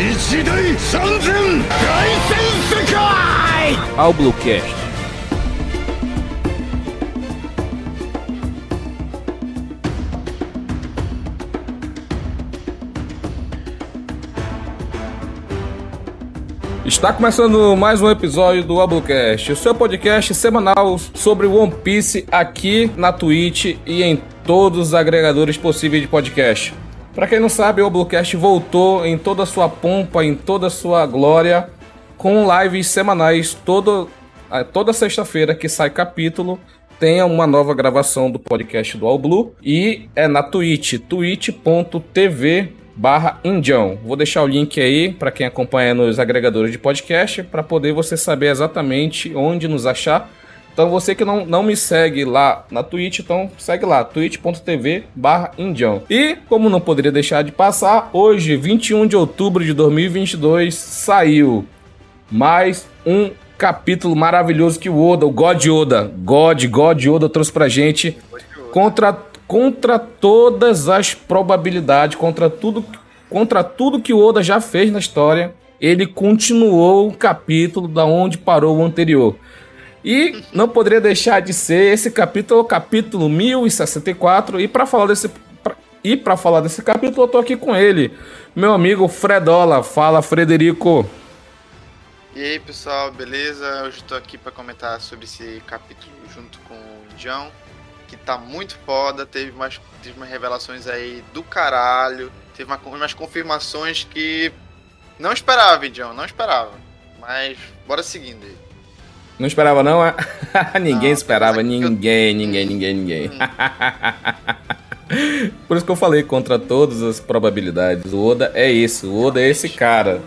一大三千大戦世界 ao Bluecast. Está começando mais um episódio do Ablucast, o seu podcast semanal sobre One Piece aqui na Twitch e em todos os agregadores possíveis de podcast. Para quem não sabe, o Ablucast voltou em toda a sua pompa, em toda a sua glória, com lives semanais todo, eh, toda sexta-feira que sai capítulo. Tem uma nova gravação do podcast do All Blue e é na Twitch, twitch.tv barra Indião. Vou deixar o link aí para quem acompanha nos agregadores de podcast para poder você saber exatamente onde nos achar. Então você que não, não me segue lá na Twitch, então segue lá, twitch.tv barra Indião. E como não poderia deixar de passar, hoje, 21 de outubro de 2022, saiu mais um capítulo maravilhoso que o Oda, o God Oda, God, God Oda trouxe pra gente contra, contra todas as probabilidades, contra tudo, contra tudo que o Oda já fez na história, ele continuou o capítulo da onde parou o anterior. E não poderia deixar de ser esse capítulo, capítulo 1064, e para falar desse pra- e para falar desse capítulo, eu tô aqui com ele, meu amigo Fredola. Fala, Frederico. E aí pessoal, beleza? Hoje estou aqui para comentar sobre esse capítulo junto com o John, que tá muito foda, teve umas, teve umas revelações aí do caralho, teve uma- umas confirmações que não esperava, John, não esperava. Mas bora seguindo aí. Não esperava não? é? ninguém Não, esperava, apesar que eu- ninguém, ninguém, ninguém, ninguém. Por isso que eu falei contra todas as probabilidades. O Oda é esse, o Oda é esse cara.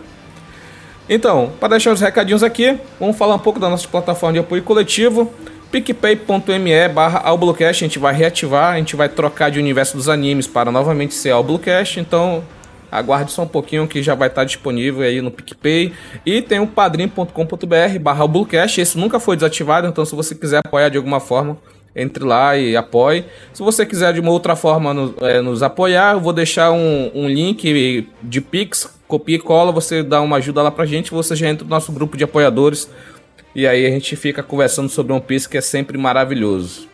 Então, para deixar os recadinhos aqui, vamos falar um pouco da nossa plataforma de apoio coletivo. picpay.me barra Alblocast, a gente vai reativar, a gente vai trocar de universo dos animes para novamente ser Alblocast, então aguarde só um pouquinho que já vai estar disponível aí no PicPay. E tem o padrim.com.br barra Alblocast, esse nunca foi desativado, então se você quiser apoiar de alguma forma, entre lá e apoie. Se você quiser de uma outra forma no- é, nos apoiar, eu vou deixar um, um link de Pix, copia e cola, você dá uma ajuda lá pra gente, você já entra no nosso grupo de apoiadores. E aí a gente fica conversando sobre One Piece, que é sempre maravilhoso.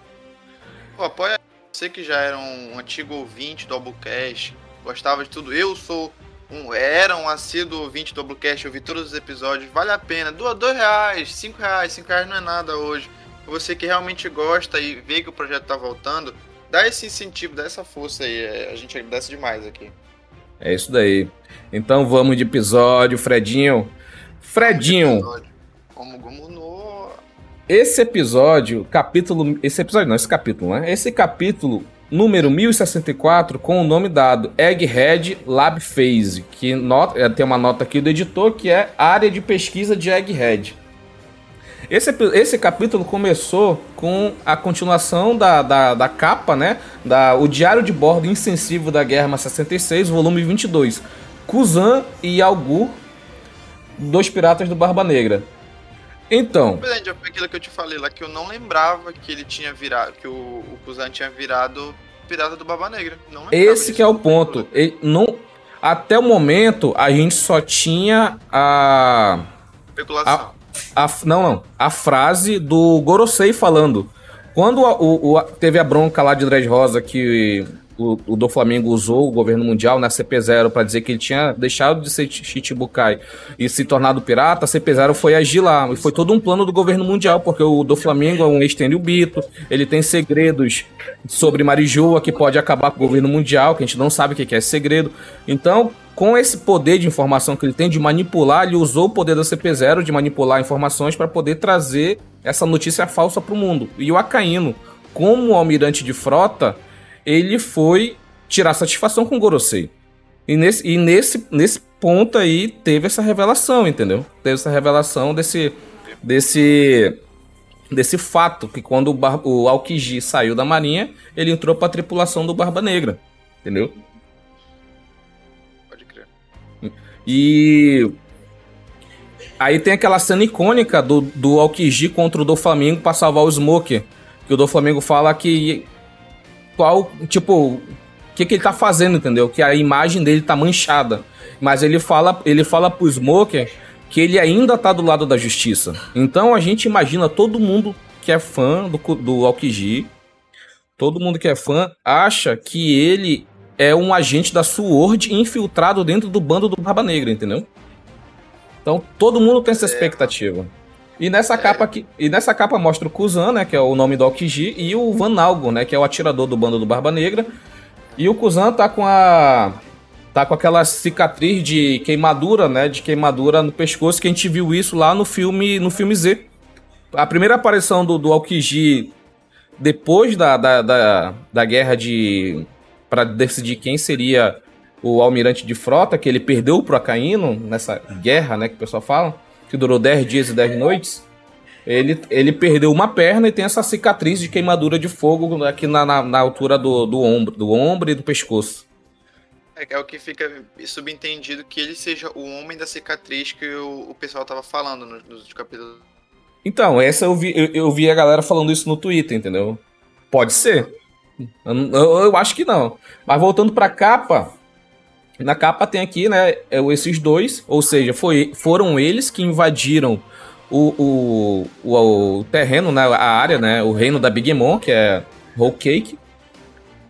Apoia você que já era um antigo ouvinte do Albucast, gostava de tudo. Eu sou um, era um assíduo ouvinte do Albucast, eu vi todos os episódios, vale a pena. Doa dois reais, cinco reais, cinco reais não é nada hoje. Você que realmente gosta e vê que o projeto tá voltando, dá esse incentivo, dá essa força aí. é, A gente agradece demais aqui. É isso daí. Então vamos de episódio, Fredinho. Fredinho, Episódio. Como Gomu no. esse episódio, capítulo. Esse episódio não, esse capítulo, né? Esse capítulo número 1064 com o nome dado Egghead Lab Phase, que nota, é, tem uma nota aqui do editor que é área de pesquisa de Egghead. Esse, esse capítulo começou com a continuação da, da, da capa, né? Da, o Diário de Bordo Insensível da Guerra 66, volume 22. Kuzan e Algur, dois piratas do Barba Negra. Então, é, foi aquilo que eu te falei lá, que eu não lembrava que ele tinha virado. Que o, o Kuzan tinha virado pirata do Barba Negra. Esse que é o ponto. Ele não, até o momento, a gente só tinha a, Especulação. a. Não, não. A frase do Gorosei falando. Quando a- o, o- teve a bronca lá de Dredd Rosa que o, o do Flamengo usou o governo mundial na CP0 para dizer que ele tinha deixado de ser Chichibukai e se tornado pirata, a CP0 foi agir lá. E foi todo um plano do governo mundial, porque o do Flamengo é um ex-Bito, ele tem segredos sobre Marijoa que pode acabar com o governo mundial, que a gente não sabe o que é esse segredo. Então, com esse poder de informação que ele tem de manipular, ele usou o poder da CP0 de manipular informações para poder trazer essa notícia falsa para o mundo. E o Acaíno, como almirante de frota, ele foi tirar satisfação com o Gorosei. E nesse, e nesse, nesse ponto aí teve essa revelação, entendeu? Teve essa revelação desse. desse. desse fato que quando o, Bar o Aokiji saiu da marinha, ele entrou pra tripulação do Barba Negra. Entendeu? Pode crer. E. Aí tem aquela cena icônica do, do Aokiji contra o do Flamengo pra salvar o Smoker. Que o do Flamengo fala que. Qual. Tipo, o que, que ele tá fazendo, entendeu? Que a imagem dele tá manchada. Mas ele fala, ele fala pro Smoker que ele ainda tá do lado da justiça. Então a gente imagina todo mundo que é fã do, do Aokiji, todo mundo que é fã, acha que ele é um agente da SWORD infiltrado dentro do bando do Barba Negra, entendeu? Então todo mundo tem essa expectativa. E nessa capa aqui, e nessa capa mostra o Kuzan, né, que é o nome do Aokiji, e o Van Algo, né, que é o atirador do bando do Barba Negra. E o Kuzan tá com a tá com aquela cicatriz de queimadura, né, de queimadura no pescoço que a gente viu isso lá no filme, no filme Z. A primeira aparição do, do Aokiji depois da, da, da, da guerra de para decidir quem seria o almirante de frota, que ele perdeu pro Acaíno nessa guerra, né, que o pessoal fala, que durou 10 dias e 10 noites. Ele, ele perdeu uma perna e tem essa cicatriz de queimadura de fogo aqui na, na, na altura do, do ombro, do ombro e do pescoço. É, é o que fica subentendido que ele seja o homem da cicatriz que o, o pessoal tava falando nos, nos capítulos. Então, essa eu vi, eu, eu, vi a galera falando isso no Twitter, entendeu? Pode ser. Eu, eu, eu acho que não. Mas voltando pra capa, na capa tem aqui, né, esses dois, ou seja, foi, foram eles que invadiram o, o, o, o terreno, né, a área, né, o reino da Big Mom, que é Whole Cake,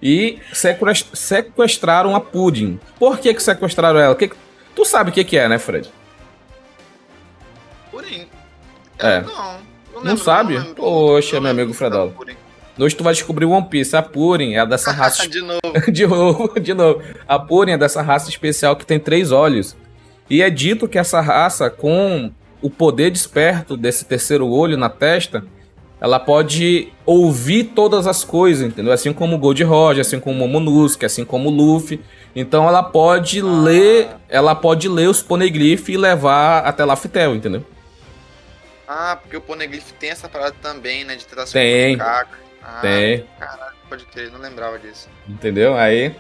e sequestraram a Pudding. Por que que sequestraram ela? Que, tu sabe o que que é, né, Fred? Pudding? É. Não, não, Não sabe? não. Poxa, meu amigo da Fredolo. Hoje tu vai descobrir One Piece. A Purin é dessa raça. De novo. de novo, de novo. A Purin é dessa raça especial que tem três olhos. E é dito que essa raça, com o poder desperto desse terceiro olho na testa, ela pode ouvir todas as coisas, entendeu? Assim como o Gold Roger, assim como o Momonosuke, assim como o Luffy. Então ela pode ler, ela pode ler os poneglyphs e levar até Laftel, entendeu? Ah, porque o Poneglyph tem essa parada também, né? De tentar se Tem. comunicar. Ah, Tem. Caralho, pode crer, não lembrava disso. Entendeu? Aí.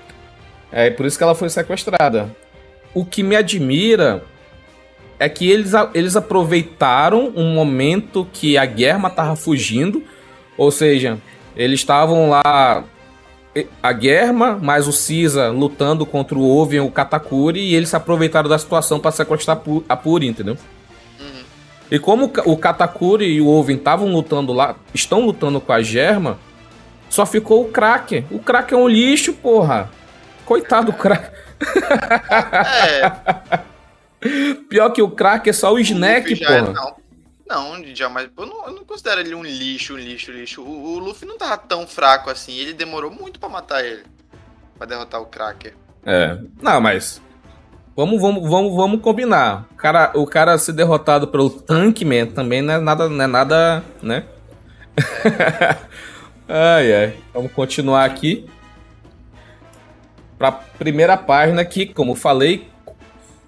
É por isso que ela foi sequestrada. O que me admira é que eles, eles aproveitaram um momento que a Guerma tava fugindo. Ou seja, eles estavam lá. A Guerma, mais o Caesar lutando contra o Oven e o Katakuri. E eles se aproveitaram da situação para sequestrar a Puri, entendeu? E como o Ka- o Katakuri e o Oven estavam lutando lá, estão lutando com a Germa, só ficou o Kraken. O Kraken é um lixo, porra. Coitado do Kraken. É, Pior que o Kraken é só o Snack, Luffy já é- porra. não, não, jamais. Eu não, eu não considero ele um lixo, um lixo, um lixo. O, o Luffy não tava tão fraco assim. Ele demorou muito pra matar ele. Pra derrotar o Cracker. É. Não, mas. Vamos, vamos, vamos, vamos combinar. O cara, o cara ser derrotado pelo Tankman também não é nada, não é nada, né? ai, ai. Vamos continuar aqui. Pra primeira página que, como falei,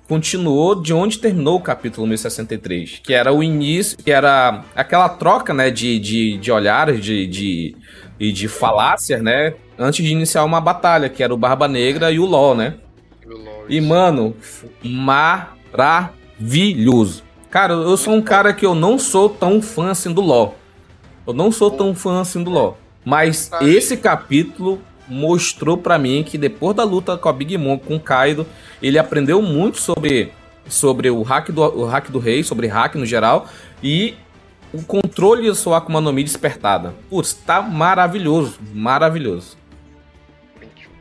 continuou de onde terminou o capítulo 1063. Que era o início, que era aquela troca, né, de, de, de olhares, de, de, e de falácias, né? Antes de iniciar uma batalha, que era o Barba Negra e o LOL, né? E mano, maravilhoso. Cara, eu sou um cara que eu não sou tão fã assim do LoL. Eu não sou tão fã assim do LoL. Mas Pra esse capítulo mostrou pra mim que depois da luta com a Big Mom, com o Kaido, ele aprendeu muito sobre, sobre o, hack do, o hack do rei, sobre hack no geral, e o controle da sua Akuma no Mi despertada. Putz, tá maravilhoso, maravilhoso.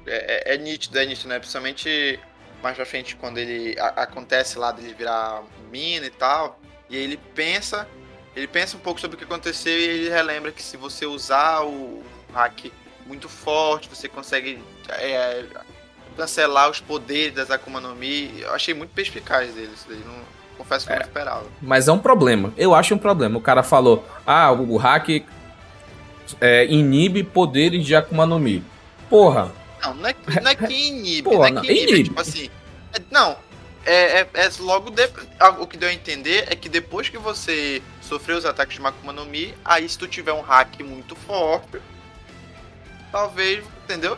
É, é, é nítido, é nítido, né? Principalmente mais pra frente, quando ele a- acontece lá dele virar mina e tal. E aí ele pensa, ele pensa um pouco sobre o que aconteceu e ele relembra que se você usar o hack muito forte, você consegue é, cancelar os poderes das Akuma no Mi. Eu achei muito perspicaz dele, isso daí. Não, confesso que eu não esperava. Mas é um problema. Eu acho um problema. O cara falou: ah, o, o hack é, inibe poderes de Akuma no Mi. Porra, Não, não é, não é que inibe, Pô, não é que inibe. inibe. Tipo assim, Não, é, é, é logo de, o que deu a entender é que depois que você sofreu os ataques de Makuma no Mi, aí se tu tiver um hack muito forte, talvez, entendeu?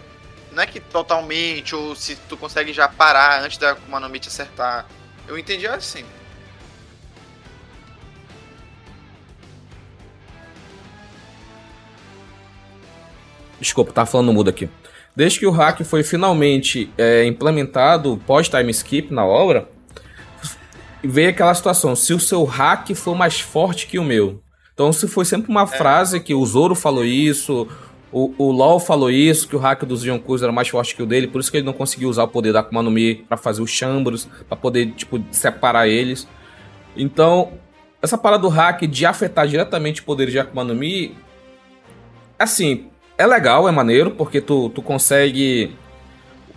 Não é que totalmente, ou se tu consegue já parar antes da Akuma no Mi te acertar. Eu entendi assim. Desculpa, tá falando mudo aqui. Desde que o hack foi finalmente é, implementado pós-time skip na obra, veio aquela situação: se o seu hack for mais forte que o meu. Então, se foi sempre uma é. frase que o Zoro falou isso, o, o LoL falou isso, que o hack dos Yonkus era mais forte que o dele, por isso que ele não conseguiu usar o poder da Akuma no Mi pra fazer os chambros, pra poder, tipo, separar eles. Então, essa parada do hack de afetar diretamente o poder de Akuma no Mi, assim, é legal, é maneiro, porque tu, tu consegue.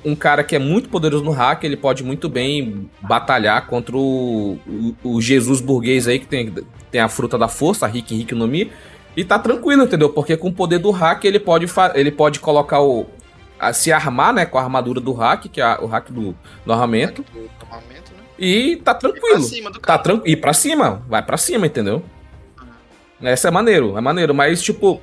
Um cara que é muito poderoso no hack, ele pode muito bem batalhar contra o, o, o Jesus burguês aí, que tem, tem a fruta da força, a Rick Rick no Mi. E tá tranquilo, entendeu? Porque com o poder do hack ele pode, ele pode colocar o. A, se armar, né? Com a armadura do hack, que é o hack do, do armamento. Do armamento né? E tá tranquilo. E pra cima do cara. Tá tran... E pra cima, vai pra cima, entendeu? Essa é maneiro, é maneiro. Mas, tipo,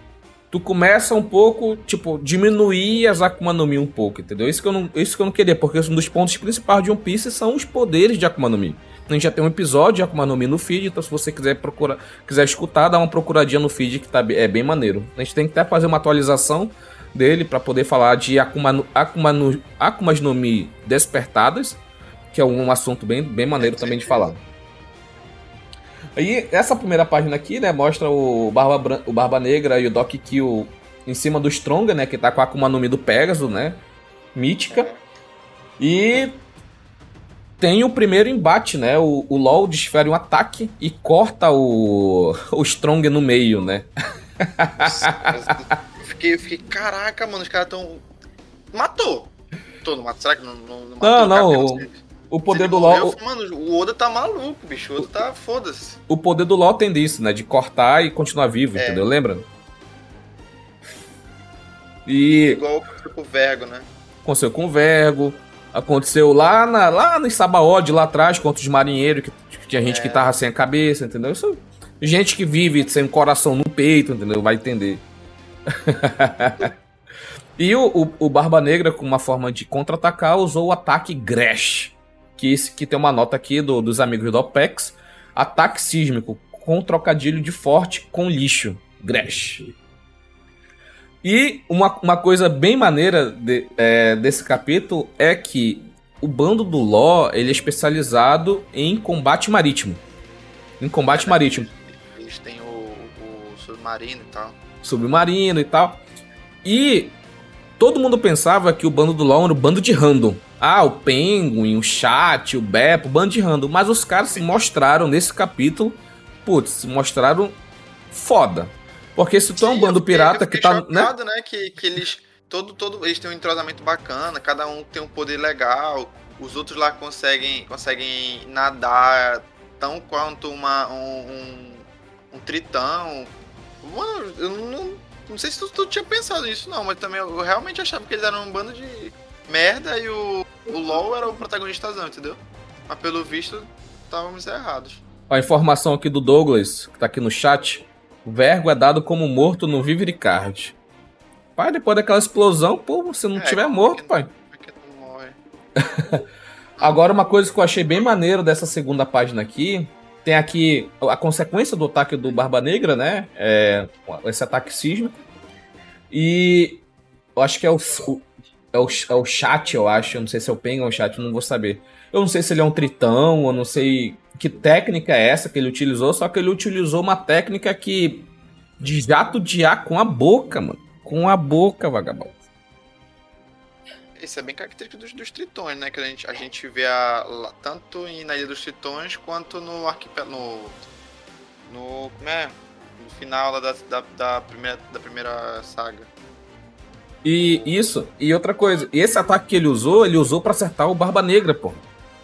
tu começa um pouco, tipo, diminuir as Akuma no Mi um pouco, entendeu? Isso que eu não, isso que eu não queria, porque um dos pontos principais de One Piece são os poderes de Akuma no Mi. A gente já tem um episódio de Akuma no Mi no feed, então se você quiser procurar, quiser escutar, dá uma procuradinha no feed que tá, é bem maneiro. A gente tem que até fazer uma atualização dele para poder falar de Akuma, no, Akuma no, Akumas no Mi despertadas, que é um assunto bem, bem maneiro também de falar. Aí, essa primeira página aqui, né, mostra o Barba, o Barba Negra e o Doc Kill em cima do Strong, né, que tá com a Akuma no Mi do Pegasus, né, mítica. E tem o primeiro embate, né, o, o LoL desfere um ataque e corta o, o Strong no meio, né. eu, fiquei, eu fiquei, caraca, mano, os caras tão... Matou! Matou, não? Será que não, não, não matou? Não, não. O poder do LoL. Mano, o Oda tá maluco, bicho. O Oda tá foda-se. O poder do LoL tem disso, né? De cortar e continuar vivo, é. entendeu? Lembra? E. Igual com o Vergo, né? Aconteceu com o Vergo. Aconteceu lá, na, lá no Sabaody, lá atrás, contra os marinheiros, que, que tinha gente é. que tava sem a cabeça, entendeu? Isso, gente que vive sem um coração no peito, entendeu? Vai entender. e o, o, o, Barba Negra, com uma forma de contra-atacar, usou o ataque Gresh que, que tem uma nota aqui do, dos amigos do OPEX. Ataque sísmico com trocadilho de forte com lixo. Gresh. E uma, uma coisa bem maneira de, é, desse capítulo é que o bando do Ló ele é especializado em combate marítimo. Em combate é, marítimo. Eles têm o, o submarino e tal. Submarino e tal. E todo mundo pensava que o bando do LoL era o bando de random. Ah, o Penguin, o Chat, o Beppo, o bando de random. Mas os caras se mostraram nesse capítulo, putz, se mostraram foda. Porque se tu é um bando pirata que tá. Chocado, né? né? Que, que eles. Todo, todo, eles têm um entrosamento bacana, cada um tem um poder legal. Os outros lá conseguem, conseguem nadar tão quanto uma, um, um, um tritão. Mano, eu não, não sei se tu, tu, tinha pensado nisso, não, mas também eu realmente achava que eles eram um bando de merda e o, o LOL era o protagonistazão, entendeu? Mas pelo visto, estávamos errados. A informação aqui do Douglas, que tá aqui no chat. Vergo é dado como morto no Vivricard. Pai, depois daquela explosão, pô, você não é, tiver morto, que, pai. Que não morre. Agora, uma coisa que eu achei bem maneiro dessa segunda página aqui tem aqui a consequência do ataque do Barba Negra, né? É, esse ataque sísmico. E eu acho que é o, o, é o, é o chat, eu acho. Eu não sei se é o ou o chat, eu não vou saber. Eu não sei se ele é um tritão, eu não sei que técnica é essa que ele utilizou, só que ele utilizou uma técnica que. de jato de ar com a boca, mano. Com a boca, vagabundo. Isso é bem característico dos, dos tritões, né? Que a gente, a gente vê a, tanto na Ilha dos Tritões quanto no arquipélago. No. no. Como é? No final da, da, da, primeira, da primeira saga. E isso, e outra coisa, esse ataque que ele usou, ele usou para acertar o Barba Negra, pô.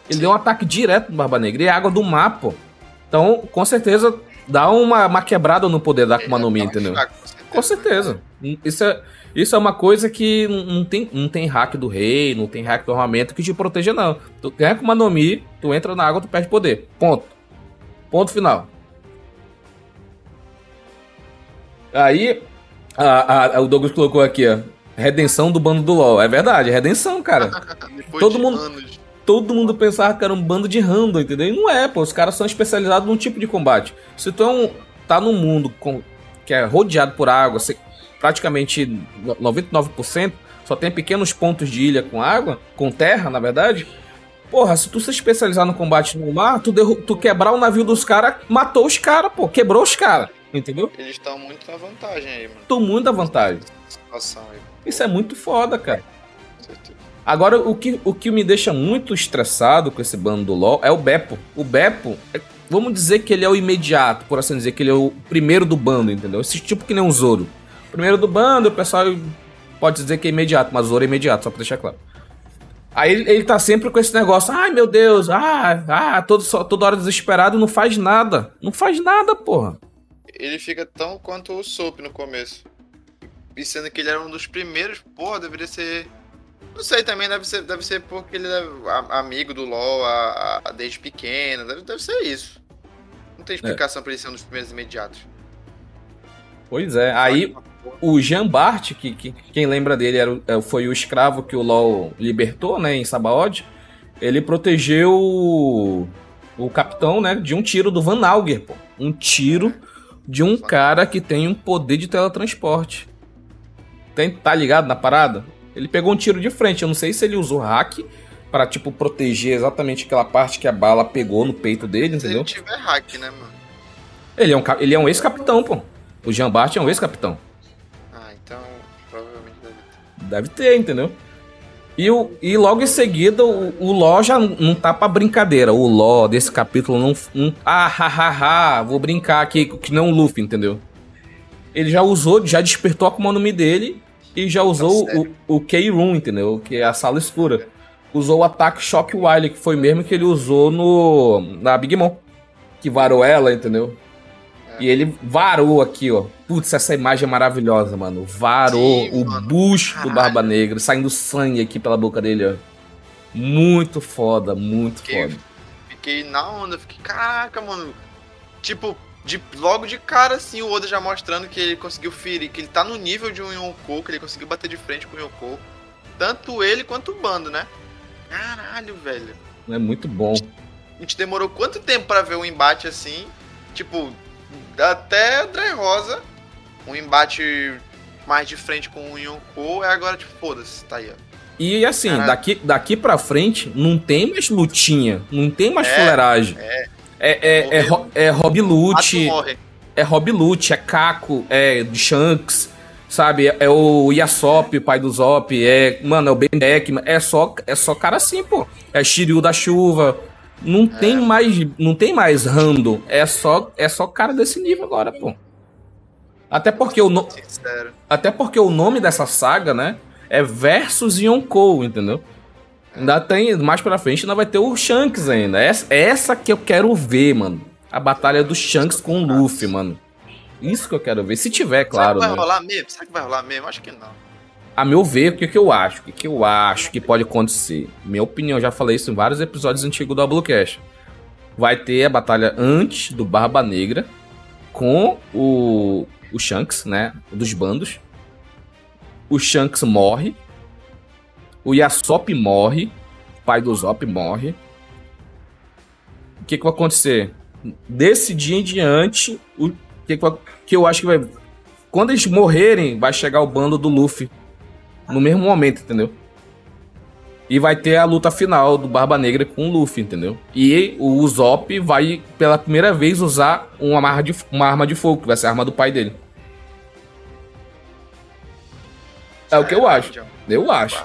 Ele Sim. deu um ataque direto no Barba Negra, e é água do mar, pô. Então, com certeza, dá uma, uma quebrada no poder da Akuma no Mi, entendeu? com certeza. Com certeza. Isso é, isso é uma coisa que não tem, não tem hack do rei, não tem hack do armamento que te proteja, não. Tu ganha com uma Nomi, tu entra na água, tu perde poder. Ponto. Ponto final. Aí, a, a, o Douglas colocou aqui, ó. Redenção do bando do LoL. É verdade, redenção, cara. todo mundo, anos. todo mundo pensava que era um bando de random, entendeu? E não é, pô. Os caras são especializados num tipo de combate. Se tu é um, tá num mundo com, que é rodeado por água, praticamente 99%, só tem pequenos pontos de ilha com água, com terra, na verdade. Porra, se tu se especializar no combate no mar, tu, tu quebrar o navio dos caras, matou os caras, pô. Quebrou os caras. Entendeu? Eles estão muito na vantagem aí, mano. Estão muito na vantagem. Isso é muito foda, cara. Agora, o que, o que me deixa muito estressado com esse bando do LoL é o Beppo. O Beppo, é, vamos dizer que ele é o imediato, por assim dizer, que ele é o primeiro do bando, entendeu? Esse tipo que nem um Zoro. Primeiro do bando, o pessoal pode dizer que é imediato, mas Zoro é imediato, só pra deixar claro. Aí ele, ele tá sempre com esse negócio, ai meu Deus, ah, ah, todo, só, toda hora desesperado, não faz nada. Não faz nada, porra ele fica tão quanto o Soap no começo. E sendo que ele era um dos primeiros, porra, deveria ser. Não sei, também deve ser, deve ser porque ele é amigo do LoL a, a, desde pequeno. Deve, deve ser isso. Não tem explicação é. pra ele ser um dos primeiros imediatos. Pois é, aí o Jean Bart, que, que quem lembra dele era, é, foi o escravo que o LoL libertou, né, em Sabaody, ele protegeu o, o capitão, né, de um tiro do Van Auger, pô. Um tiro de um cara que tem um poder de teletransporte. Tem, tá ligado na parada? Ele pegou um tiro de frente. Eu não sei se ele usou hack para tipo proteger exatamente aquela parte que a bala pegou no peito dele, entendeu? Se ele tiver hack, né, mano? Ele é um, ele é um ex-capitão, pô. O Jean Bart é um ex-capitão. Ah, então provavelmente deve ter. Deve ter, entendeu? E, o, e logo em seguida, o, o Ló já não tá pra brincadeira. O Ló desse capítulo não. não ah, ha, vou brincar aqui, que não o Luffy, entendeu? Ele já usou, já despertou a Akuma no Mi dele e já usou tá o, o K-Room, entendeu? Que é a sala escura. Usou o ataque Shock Wile, que foi mesmo que ele usou no na Big Mom. Que varou ela, entendeu? E ele varou aqui, ó. Putz, essa imagem é maravilhosa, mano. Varou Sim, o mano. bucho Caralho. do Barba Negra, saindo sangue aqui pela boca dele, ó. Muito foda, muito fiquei, foda. Fiquei na onda, fiquei, caraca, mano. Tipo, de, logo de cara, assim, o Oda já mostrando que ele conseguiu ferir, que ele tá no nível de um Yonkou, que ele conseguiu bater de frente com o Yonkou. Tanto ele quanto o bando, né? Caralho, velho. É muito bom. A gente demorou quanto tempo para ver um embate assim? Tipo, até Dre Rosa, um embate mais de frente com o Yonkou, é agora tipo, foda-se, tá aí, ó. E assim, daqui, daqui pra frente, não tem mais lutinha, não tem mais é, fuleiragem. É. É, é, é, é Rob Lute, é Rob Lute, é Kako, é Shanks, sabe? É, é o Yasop, pai do Zop, é, mano, é o Ben Beckman, é só, é só cara assim, pô. É Shiryu da Chuva, não é. tem mais, não tem mais random, é só é só cara desse nível agora, pô. Até porque o no... até porque o nome dessa saga, né, é Versus Yonkou, entendeu? Ainda tem mais para frente, ainda vai ter o Shanks ainda. Essa, essa que eu quero ver, mano. A batalha do Shanks com o Luffy, mano. Isso que eu quero ver. Se tiver, claro. Será que vai né? rolar mesmo? Será que vai rolar mesmo? Acho que não a meu ver, o que, que eu acho? O que, que eu acho que pode acontecer? Minha opinião, já falei isso em vários episódios antigos do Ablocast. Vai ter a batalha antes do Barba Negra com o, o Shanks, né? Dos bandos. O Shanks morre. O Yasop morre. O pai do Zop morre. O que, que vai acontecer? Desse dia em diante, o que, que, vai, que eu acho que vai. Quando eles morrerem, vai chegar o bando do Luffy no mesmo momento, entendeu? E vai ter a luta final do Barba Negra com o Luffy, entendeu? E o Usopp vai pela primeira vez usar uma arma de, uma arma de fogo, que vai ser a arma do pai dele. É o que eu acho. Eu acho.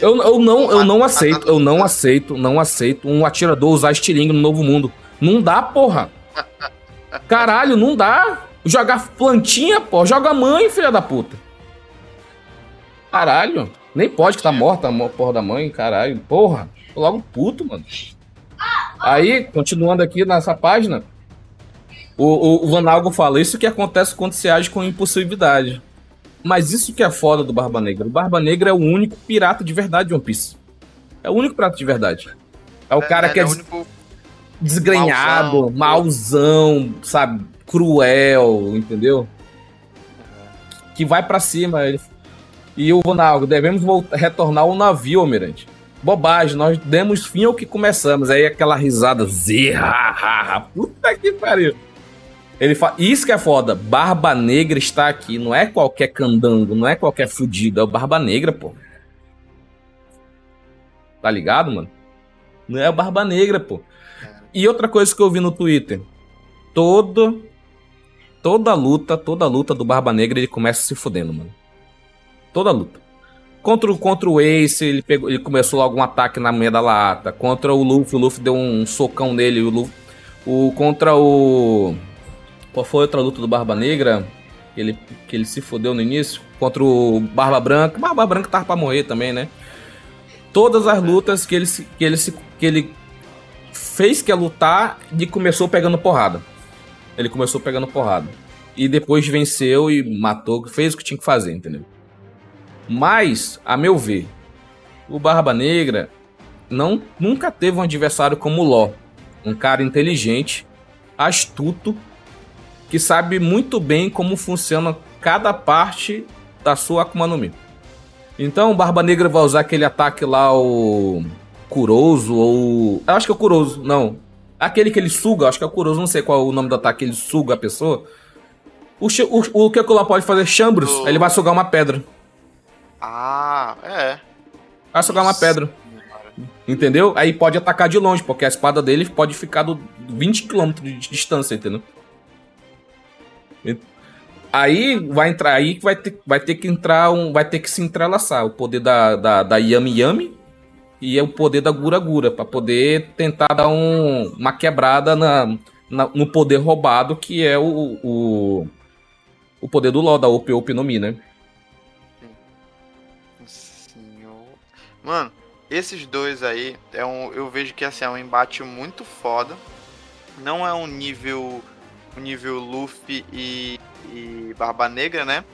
Eu, eu não, eu não aceito, eu não aceito, não aceito um atirador usar estilingue no Novo Mundo. Não dá, porra. Caralho, não dá. Jogar plantinha, porra. Joga mãe, filha da puta. Caralho. Nem pode que tá morta a porra da mãe, caralho. Porra. Tô logo puto, mano. Aí, continuando aqui nessa página. O, o, o Vanalgo fala, isso que acontece quando se age com impulsividade. Mas isso que é foda do Barba Negra. O Barba Negra é o único pirata de verdade de One Piece. É o único pirata de verdade. É o cara é, que é, é único desgrenhado, mauzão. mauzão, sabe? Cruel, entendeu? Que vai pra cima. Ele... E o Vanalgo, devemos voltar, retornar ao navio, Almirante. Bobagem, nós demos fim ao que começamos. Aí aquela risada, zerra, puta que pariu. Ele fala, isso que é foda, Barba Negra está aqui, não é qualquer candango, não é qualquer fudido, é o Barba Negra, pô. Tá ligado, mano? Não é o Barba Negra, pô. E outra coisa que eu vi no Twitter, todo toda luta, toda luta do Barba Negra, ele começa se fudendo, mano. Toda luta. Contra, contra o Ace, ele, pegou, ele começou logo um ataque na meia da lata. Contra o Luffy, o Luffy deu um socão nele. O, Luffy, o contra o. Qual foi outra luta do Barba Negra? Que ele, que ele se fudeu no início. Contra o Barba Branca. Barba Branca tava pra morrer também, né? Todas as lutas que ele, que ele, que ele fez que ia lutar e começou pegando porrada. Ele começou pegando porrada. E depois venceu e matou, fez o que tinha que fazer, entendeu? Mas, a meu ver, o Barba Negra não, nunca teve um adversário como o Ló. Um cara inteligente, astuto, que sabe muito bem como funciona cada parte da sua Akuma no Mi. Então o Barba Negra vai usar aquele ataque lá, o Kuroso, ou... Eu acho que é o Kuroso, não. Aquele que ele suga, acho que é o Kuroso, não sei qual é o nome do ataque, ele suga a pessoa. O, o, o que lá pode fazer? Chambros, O- ele vai sugar uma pedra. Ah, é. Vai sugar uma pedra. Entendeu? Aí pode atacar de longe, porque a espada dele pode ficar do 20 km de distância, entendeu? Aí vai entrar, aí vai ter, vai ter que entrar um, vai ter que se entrelaçar o poder da, da, da Yami Yami e é o poder da Gura Gura pra poder tentar dar um, uma quebrada na, na- no poder roubado que é o, o, o poder do LoL da Op Op no Mi, né? Senhor. Mano, esses dois aí, é um, eu vejo que assim, é um embate muito foda. Não é um nível. Nível Luffy e, e Barba Negra, né?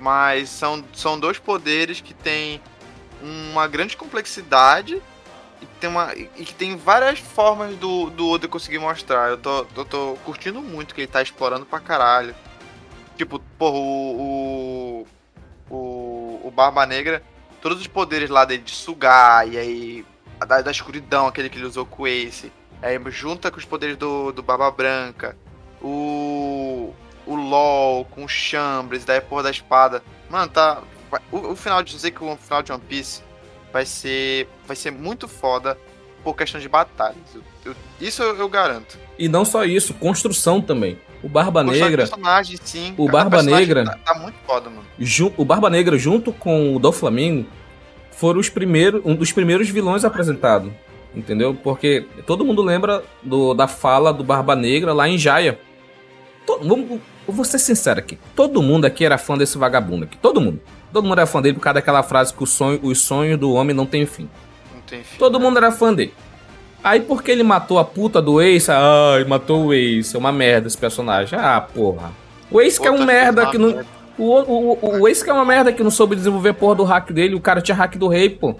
Mas são, são dois poderes que têm uma grande complexidade e, tem uma, e que tem várias formas do, do Oda conseguir mostrar. Eu tô, tô curtindo muito que ele tá explorando pra caralho. Tipo, porra, o, o, o, o Barba Negra, todos os poderes lá dele de sugar, e aí da, da escuridão, aquele que ele usou com Ace, aí junta com os poderes do, do Barba Branca, o, o LOL com o Chambres, daí a porra da espada. Mano, tá. O, o final de. Sei que o final de One Piece vai ser. Vai ser muito foda por questão de batalhas. Eu- eu- isso eu, garanto. E não só isso, construção também. O Barba Construção Negra, personagem, sim. o Barba Negra- Tá, tá muito foda, mano. ju- o Barba Negra junto com o do Flamengo foram os primeiros, um dos primeiros vilões apresentados, entendeu? Porque todo mundo lembra do, da fala do Barba Negra lá em Jaya. To- vamos- eu vou ser sincero aqui, todo mundo aqui era fã desse vagabundo aqui, todo mundo. Todo mundo era fã dele por causa daquela frase que o sonho, os sonhos do homem não tem fim. Não tem fim. Todo mundo era fã dele. Aí porque ele matou a puta do Ace, ai, matou o Ace, é uma merda esse personagem. Ah, porra. O Ace que é um merda que não. merda. O, o, o, o Ace que é uma merda que não soube desenvolver porra do hack dele, o cara tinha hack do rei, pô.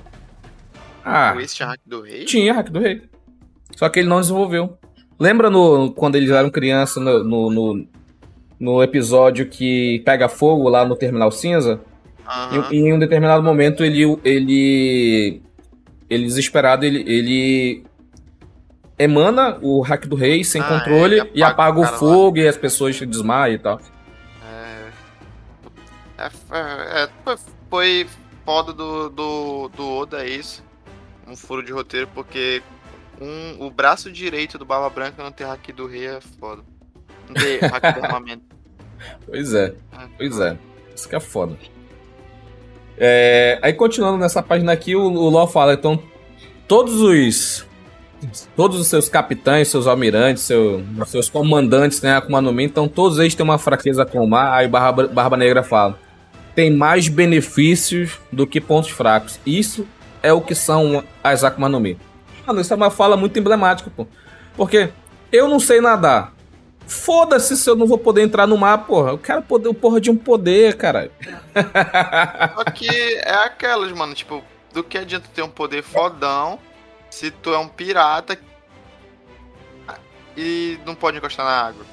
Ah, O Ace tinha hack do rei? tinha hack do rei. Só que ele não desenvolveu. Lembra no, quando eles eram crianças no, no, no, no episódio que pega fogo lá no Terminal Cinza? Aham. Em, em um determinado momento, ele. ele. Ele desesperado, ele. ele emana o hack do rei sem Ah, controle é, e apaga o lá. fogo e as pessoas se desmaiam e tal. É, é, é, foi- foi foda do, do, do Oda isso. Um furo de roteiro, porque o braço direito do Barba Branca não ter hack do rei é foda. Não ter hack do armamento. Pois é, pois é. Isso que é foda. É, aí continuando nessa página aqui, o, o LoL fala, então, todos os. Todos os seus capitães, seus almirantes, seu, seus comandantes, né, Akuma no Mi, então todos eles têm uma fraqueza com o mar. Aí Barba, Barba Negra fala: tem mais benefícios do que pontos fracos. Isso é o que são as Akuma no Mi. Mano, isso é uma fala muito emblemática, pô. Porque eu não sei nadar. Foda-se se eu não vou poder entrar no mar, porra. Eu quero poder, o porra de um poder, cara. Só que é aquelas, mano, tipo, do que adianta ter um poder fodão se tu é um pirata e não pode encostar na água?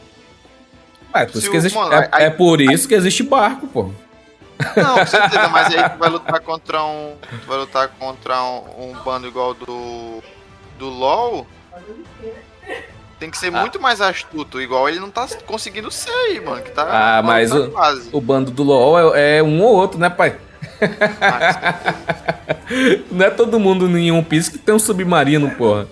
É, por, isso que existe, mano, é, aí, é por isso que existe barco, pô. Não, com certeza, mas aí tu vai lutar contra um. Tu vai lutar contra um, um bando igual do. Do LOL. Tem que ser ah. muito mais astuto, igual ele não tá conseguindo ser aí, mano. Que tá ah, mas o, o bando do LOL é, é, um ou outro, né, pai? não é todo mundo em One Piece que tem um submarino, porra.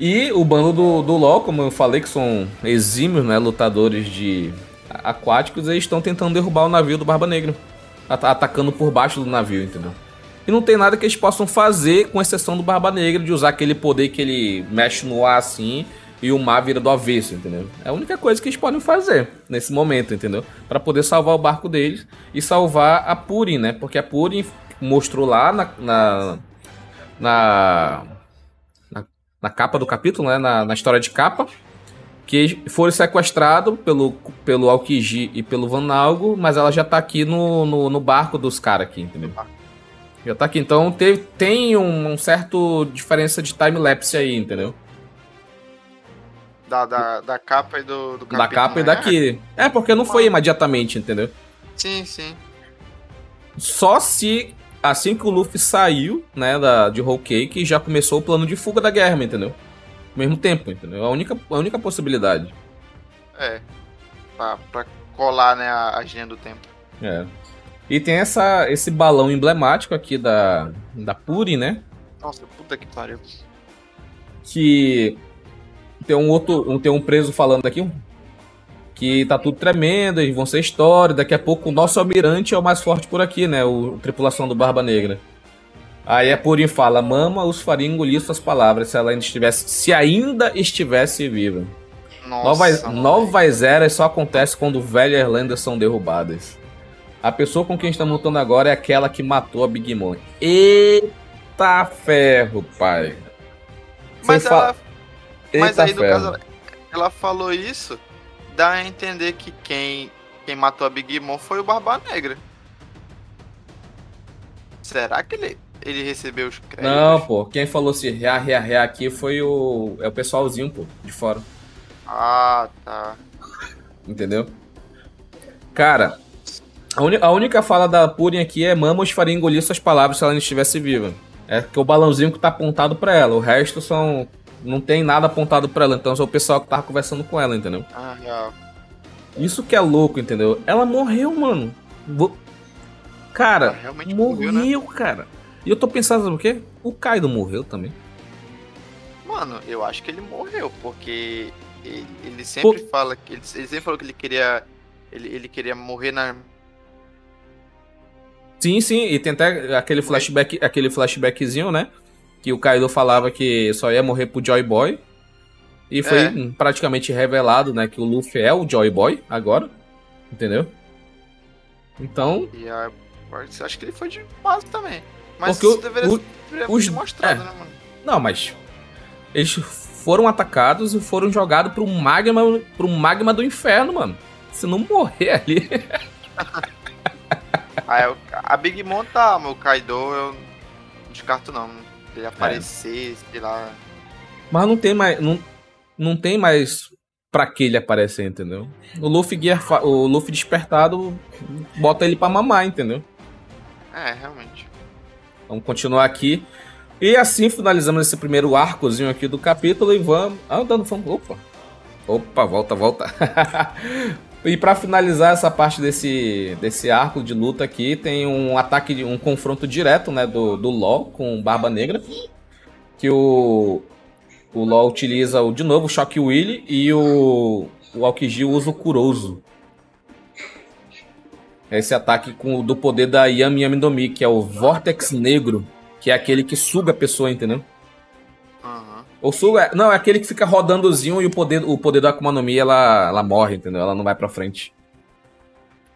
E o bando do, do LoL, como eu falei, que são exímios, né, lutadores de aquáticos, eles estão tentando derrubar o navio do Barba Negra. At atacando por baixo do navio, entendeu? E não tem nada que eles possam fazer, com exceção do Barba Negra, de usar aquele poder que ele mexe no ar assim e o mar vira do avesso, entendeu? É a única coisa que eles podem fazer nesse momento, entendeu? Para poder salvar o barco deles e salvar a Purin, né? Porque a Purin mostrou lá na, na, na na capa do capítulo, né, na, na história de capa, que foram sequestrados pelo, pelo Aokiji e pelo Vanalgo, mas ela já tá aqui no, no, no barco dos caras aqui, entendeu? Já tá aqui, então teve, tem um, um certo diferença de time-lapse aí, entendeu? Da, da, da capa e do, do Da capa né? e daqui. É, porque não foi imediatamente, entendeu? Sim, sim. Só se assim que o Luffy saiu, né, da, de Whole Cake, já começou o plano de fuga da guerra, entendeu? Ao mesmo tempo, entendeu? A única, a única possibilidade. É. Pra, pra colar, né, a, a do tempo. É. E tem essa, esse balão emblemático aqui da, da Puri, né? Nossa, puta que pariu. Que tem um outro, tem um preso falando aqui, que tá tudo tremendo, eles vão ser história. Daqui a pouco o nosso almirante é o mais forte por aqui, né? O a tripulação do Barba Negra. Aí a Purim fala: Mama os faria engolir suas palavras se ela ainda estivesse, se ainda estivesse viva. Nossa, novas, novas eras só acontecem quando velhas lendas são derrubadas. A pessoa com quem estamos lutando agora é aquela que matou a Big Mom. Eita ferro, pai. Mas, ela, mas aí, no caso, ela, ela falou isso dá a entender que quem, quem matou a Big Mom foi o Barba Negra. Será que ele, ele recebeu os créditos? Não, pô. Quem falou se rea, rea, rea aqui foi o. É o pessoalzinho, pô, de fora. Ah, tá. Entendeu? Cara, a, a única fala da Purin aqui é Mamos faria engolir suas palavras se ela não estivesse viva. É que o balãozinho que tá apontado para ela. O resto são não tem nada apontado para ela, então é o pessoal que tava conversando com ela, entendeu? Ah, real. Isso que é louco, entendeu? Ela morreu, mano. Cara, morreu, morreu né? cara. E eu tô pensando, sabe o quê? O Kaido morreu também. Mano, eu acho que ele morreu, porque ele, ele sempre Pô. fala que ele, ele, sempre falou que ele queria ele, ele queria morrer na Sim, sim, e tem até aquele flashback, aquele flashbackzinho, né? que o Kaido falava que só ia morrer pro Joy Boy. E foi é. praticamente revelado, né, que o Luffy é o Joy Boy agora. Entendeu? Então. E a... acho que ele foi de base também. Mas porque isso deveria, o, deveria os, mostrado, é. né, mano? Não, mas. Eles foram atacados e foram jogados pro magma, pro magma do inferno, mano. Se não morrer ali. ah, a Big Mom tá, meu Kaido eu não descarto não ele aparecer, é. sei lá. Mas não tem mais. Não, não tem mais pra que ele aparecer, entendeu? O Luffy, Gear, o Luffy despertado bota ele pra mamar, entendeu? É, realmente. Vamos continuar aqui. E assim finalizamos esse primeiro arcozinho aqui do capítulo e vamos. Ah, dando fome. Opa! Opa, volta, volta. e para finalizar essa parte desse, desse arco de luta aqui, tem um ataque, um confronto direto né, do, do LOL com Barba Negra. Que o, o LOL utiliza o, de novo o Shock Willy e o, o Aokiji usa o Kuroso. Esse ataque com, do poder da Yami Yami Domi, que é o Vortex Negro, que é aquele que suga a pessoa, entendeu? O Sul é. Não, é aquele que fica rodandozinho e o poder, o poder da Akuma no Mi, ela, ela morre, entendeu? Ela não vai pra frente.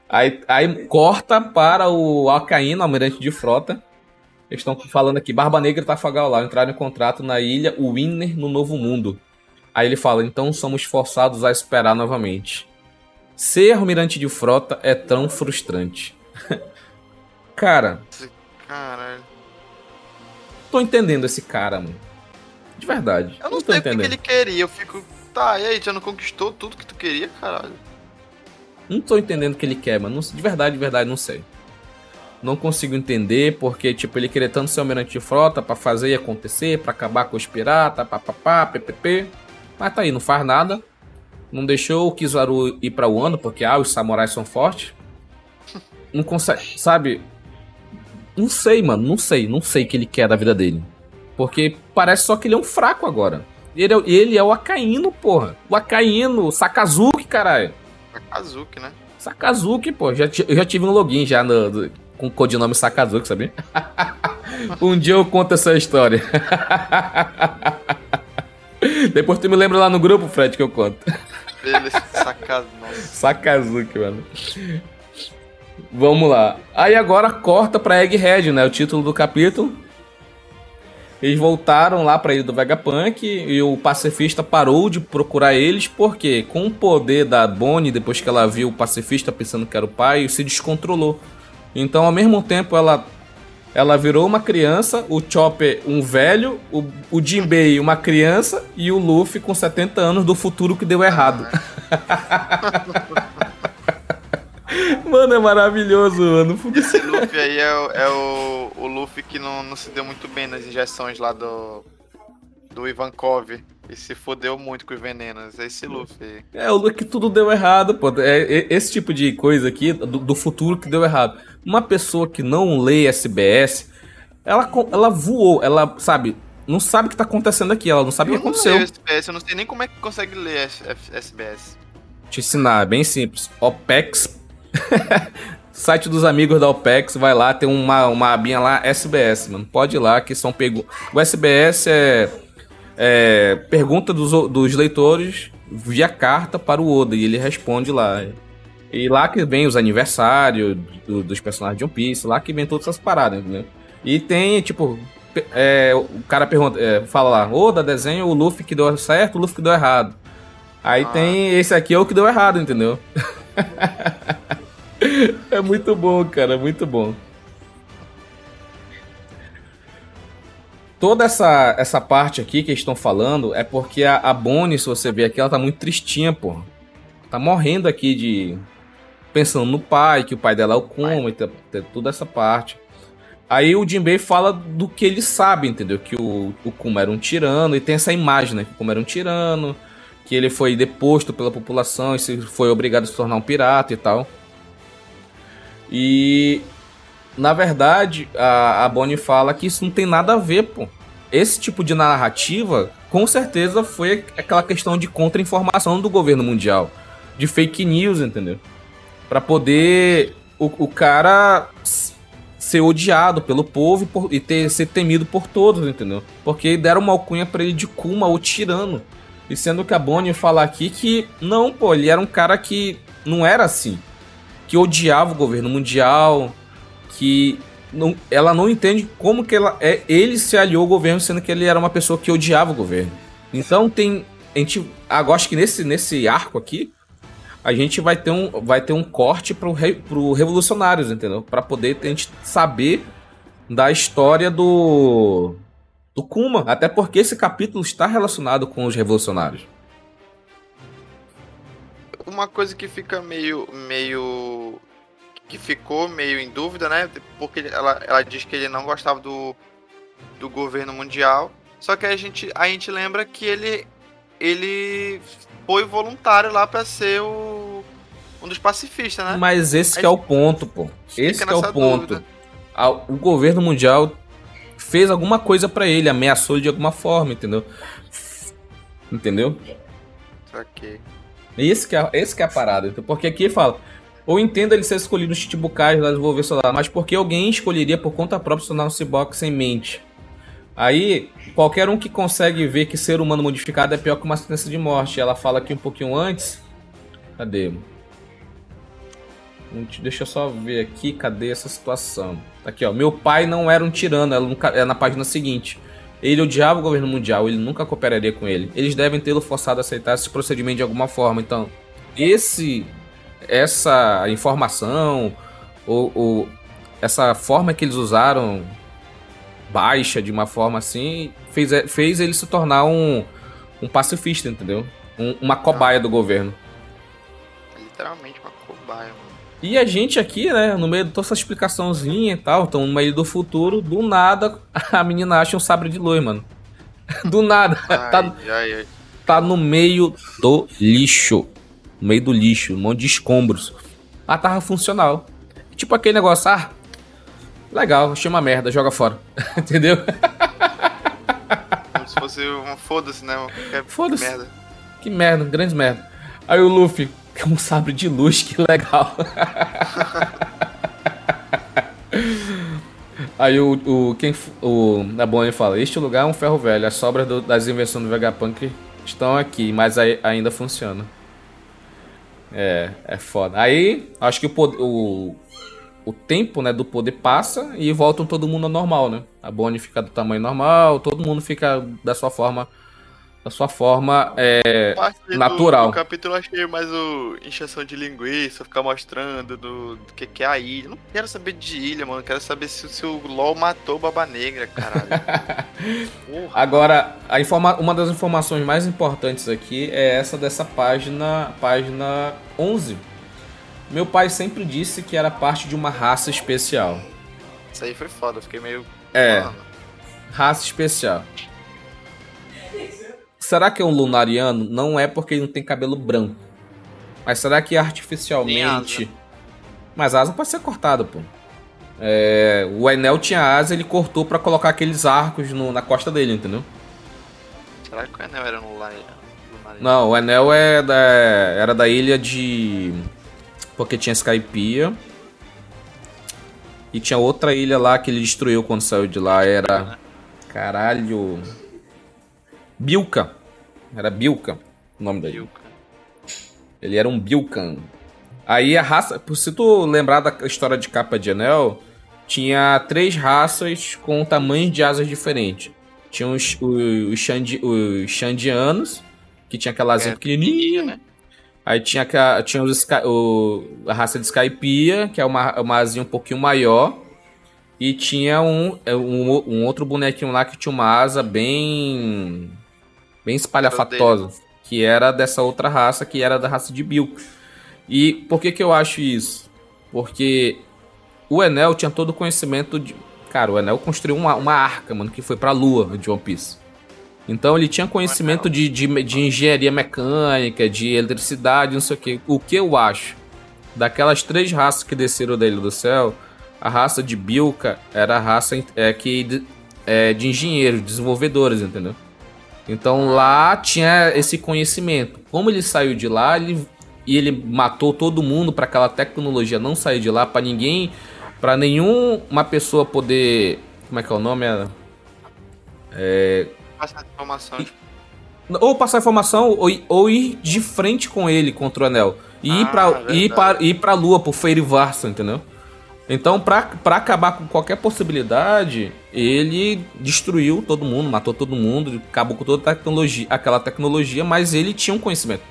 Aí, aí corta para o Alcaíno, almirante de frota. Eles estão falando aqui, Barba Negra e Tafagal lá entraram em contrato na ilha Winner no Novo Mundo. Aí ele fala, então somos forçados a esperar novamente. Ser almirante de frota é tão frustrante. cara. Caralho. Tô entendendo esse cara, mano. De verdade. Eu não, não sei o que ele queria. Eu fico. Tá, e aí, já não conquistou tudo que tu queria, caralho? Não tô entendendo o que ele quer, mano. De verdade, de verdade, não sei. Não consigo entender porque, tipo, ele queria tanto ser almirante de frota para fazer e acontecer, para acabar com os piratas, papapá, ppp. Mas tá aí, não faz nada. Não deixou o Kizaru ir pra Wano, porque, ah, os samurais são fortes. Não consegue, sabe? Não sei, mano, não sei. Não sei o que ele quer da vida dele. Porque parece só que ele é um fraco agora. Ele é, ele é o Akainu, porra. O Akainu, o Sakazuki, caralho. Sakazuki, né? Sakazuki, pô. Já, eu já tive um login já no, com o codinome Sakazuki, sabia? um dia eu conto essa história. Depois tu me lembra lá no grupo, Fred, que eu conto. Beleza, Sakazuki. Sakazuki, mano. Vamos lá. Aí agora corta pra Egghead, né? O título do capítulo. Eles voltaram lá pra ilha do Vegapunk e o pacifista parou de procurar eles porque, com o poder da Bonnie, depois que ela viu o pacifista pensando que era o pai, se descontrolou. Então, ao mesmo tempo, ela ela virou uma criança, o Chopper um velho, o, o Jinbei uma criança e o Luffy com 70 anos do futuro que deu errado. mano, é maravilhoso, mano. Esse Luffy aí é, o, é o, o Luffy que não, não se deu muito bem nas injeções lá do, do Ivankov. E se fodeu muito com os venenos. É esse Luffy. É, o Luffy que tudo deu errado, pô. É, é, esse tipo de coisa aqui, do, do futuro que deu errado. Uma pessoa que não lê SBS, ela, ela voou, ela, sabe, não sabe o que tá acontecendo aqui, ela não sabe o que aconteceu. Eu não SBS, eu não sei nem como é que consegue ler SBS. Te ensinar, é bem simples. OPEX. Site dos amigos da OPEX, vai lá, tem uma, uma abinha lá, SBS, mano. Pode ir lá que são pego. O SBS é, é pergunta dos, dos leitores via carta para o Oda e ele responde lá. E lá que vem os aniversários do, dos personagens de One Piece, lá que vem todas essas paradas, entendeu? E tem, tipo, é, o cara pergunta, é, fala lá, ô, da desenho, o Luffy que deu certo, o Luffy que deu errado. Aí ah. tem esse aqui é o que deu errado, entendeu? é muito bom, cara, muito bom. Toda essa, essa parte aqui que eles estão falando é porque a, a Bonnie, se você ver aqui, ela tá muito tristinha, pô. Tá morrendo aqui de, pensando no pai, que o pai dela é o Kuma, e tem toda essa parte. Aí o Jinbei fala do que ele sabe, entendeu? Que o, o Kuma era um tirano, e tem essa imagem, né? Que o Kuma era um tirano, que ele foi deposto pela população e foi obrigado a se tornar um pirata e tal. E na verdade, a, a Bonnie fala que isso não tem nada a ver, pô. Esse tipo de narrativa, com certeza, foi aquela questão de contra-informação do governo mundial. De fake news, entendeu? para poder o, o, cara ser odiado pelo povo e, por, e, ter, ser temido por todos, entendeu? Porque deram uma alcunha para ele de Kuma, o tirano. E sendo que a Bonnie fala aqui que não, pô, ele era um cara que não era assim. Que odiava o governo mundial, que não, ela não entende como que ela é, ele se aliou ao governo, sendo que ele era uma pessoa que odiava o governo. Então tem. A gente. Agora acho que nesse, nesse arco aqui, a gente vai ter um, vai ter um corte re, pro Revolucionários, entendeu? Para poder a gente saber da história do do Kuma, até porque esse capítulo está relacionado com os revolucionários. Uma coisa que fica meio meio que ficou meio em dúvida, né? Porque ela, ela diz que ele não gostava do, do governo mundial. Só que a gente, a gente lembra que ele, ele foi voluntário lá para ser o um dos pacifistas, né? Mas esse que é o ponto, pô. Esse que é o ponto. O governo mundial fez alguma coisa para ele, ameaçou de alguma forma, entendeu? Entendeu? Ok. Esse que é, esse que é a parada. Porque aqui fala, ou entenda ele ser escolhido no Chichibukai lá desenvolver soldado, mas porque alguém escolheria por conta própria se tornar um cyborg sem mente. Aí, qualquer um que consegue ver que ser humano modificado é pior que uma sentença de morte. Ela fala aqui um pouquinho antes. Cadê? Deixa eu só ver aqui, cadê essa situação? Tá aqui, ó. Meu pai não era um tirano, é na página seguinte. Ele odiava o governo mundial, ele nunca cooperaria com ele. Eles devem tê-lo forçado a aceitar esse procedimento de alguma forma. Então, esse, essa informação ou, ou essa forma que eles usaram baixa de uma forma assim fez, fez ele se tornar um, um pacifista, entendeu? Um, uma cobaia do governo. Literalmente. E a gente aqui, né, no meio de toda essa explicaçãozinha e tal, então numa ilha do futuro, do nada a menina acha um sabre de luz, mano. Do nada. Ai, tá, ai, ai. tá no meio do lixo. No meio do lixo, um monte de escombros. Ah, tava funcional. Tipo aquele negócio, ah, legal, achei uma merda, joga fora. Entendeu? Como se fosse uma foda-se, né? Foda-se. Merda. Que merda, grande merda. Aí o Luffy, é um sabre de luz, que legal. Aí o, o quem o Nabone fala: Este lugar é um ferro velho. As sobras do, das invenções do Vegapunk estão aqui, mas ainda funciona. É, é foda. Aí, acho que o, o, o tempo né, do poder passa e voltam todo mundo ao normal, né? A Bonnie fica do tamanho normal, todo mundo fica da sua forma da sua forma é, natural. No capítulo eu achei mais o injeção de linguiça, ficar mostrando do, do, que, que é a ilha. Não quero saber de ilha, mano. Quero saber se, se o LOL matou Baba Negra, caralho. Agora, a informa uma das informações mais importantes aqui é essa dessa página, página 11. Meu pai sempre disse que era parte de uma raça especial. Isso aí foi foda, fiquei meio. É. Mano. Raça especial. Será que é um lunariano? Não é porque ele não tem cabelo branco. Mas será que artificialmente. Mas a asa pode ser cortada, pô. É, o Enel tinha asa, ele cortou para colocar aqueles arcos no, na costa dele, entendeu? Será que o Enel era no lunariano? Não, o Enel é da, era da ilha de. Porque tinha Skypiea. E tinha outra ilha lá que ele destruiu quando saiu de lá. Era. Caralho. Bilka. Era Bilka o nome dele. Bilka. Ele era um Bilkan. Aí a raça. Se tu lembrar da história de capa de anel, tinha três raças com tamanhos de asas diferentes. Tinha os, os, Xandi, os Xandianos, que tinha aquela asinha é, pequenininha, né? Aí tinha, tinha os, o, a raça de Skypiea, que é uma, uma asinha um pouquinho maior. E tinha um, um, um outro bonequinho lá que tinha uma asa bem bem espalhafatosa, que era dessa outra raça, que era da raça de Bilk. E por que que eu acho isso? Porque o Enel tinha todo o conhecimento de... Cara, o Enel construiu uma, uma arca, mano, que foi pra lua de One Piece. Então ele tinha conhecimento de, de, de engenharia mecânica, de eletricidade, não sei o que. O que eu acho? Daquelas três raças que desceram da Ilha do Céu, a raça de Bilka era a raça é, que, é, de engenheiros, desenvolvedores, entendeu? Então lá tinha esse conhecimento. Como ele saiu de lá, ele, e ele matou todo mundo para aquela tecnologia não sair de lá, para ninguém, para nenhuma pessoa poder, como é que é o nome? É, passar informação. Ou passar informação ou, ou ir de frente com ele contra o anel. E ah, ir, pra, ir, pra, ir pra lua, pro Feirevarso, entendeu? Então, para acabar com qualquer possibilidade, ele destruiu todo mundo, matou todo mundo, acabou com toda tecnologia, aquela tecnologia, mas ele tinha um conhecimento.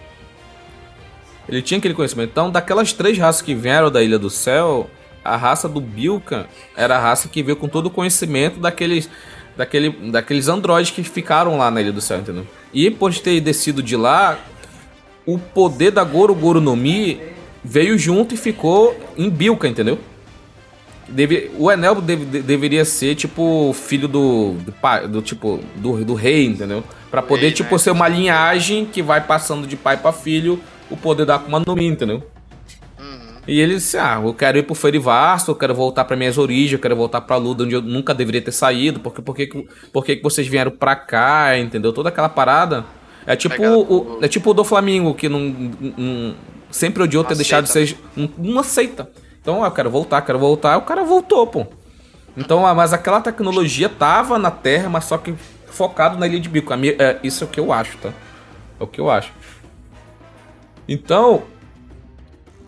Ele tinha aquele conhecimento. Então, daquelas três raças que vieram da Ilha do Céu, a raça do Bilka era a raça que veio com todo o conhecimento daqueles, daquele, daqueles androides que ficaram lá na Ilha do Céu, entendeu? E por ter descido de lá, o poder da Goro Goro no Mi veio junto e ficou em Bilka, entendeu? Deve, o Enel deve, deveria ser, tipo, filho do, do, do tipo, do, do rei, entendeu? Pra poder, rei, tipo, né? ser uma linhagem que vai passando de pai para filho o poder da Akuma no Mi, entendeu? Uhum. E ele disse, ah, eu quero ir pro Ferivasto, eu quero voltar para minhas origens, eu quero voltar pra Luda, onde eu nunca deveria ter saído, porque por que vocês vieram pra cá, entendeu? Toda aquela parada. É tipo, o, é tipo o do Flamengo, que não, não sempre odiou ter deixado de ser... Não, não aceita. Então, eu quero voltar, quero voltar. O cara voltou, pô. Então, ah, mas aquela tecnologia tava na Terra, mas só que focado na Ilha de Bico. É, isso é o que eu acho, tá? É o que eu acho. Então,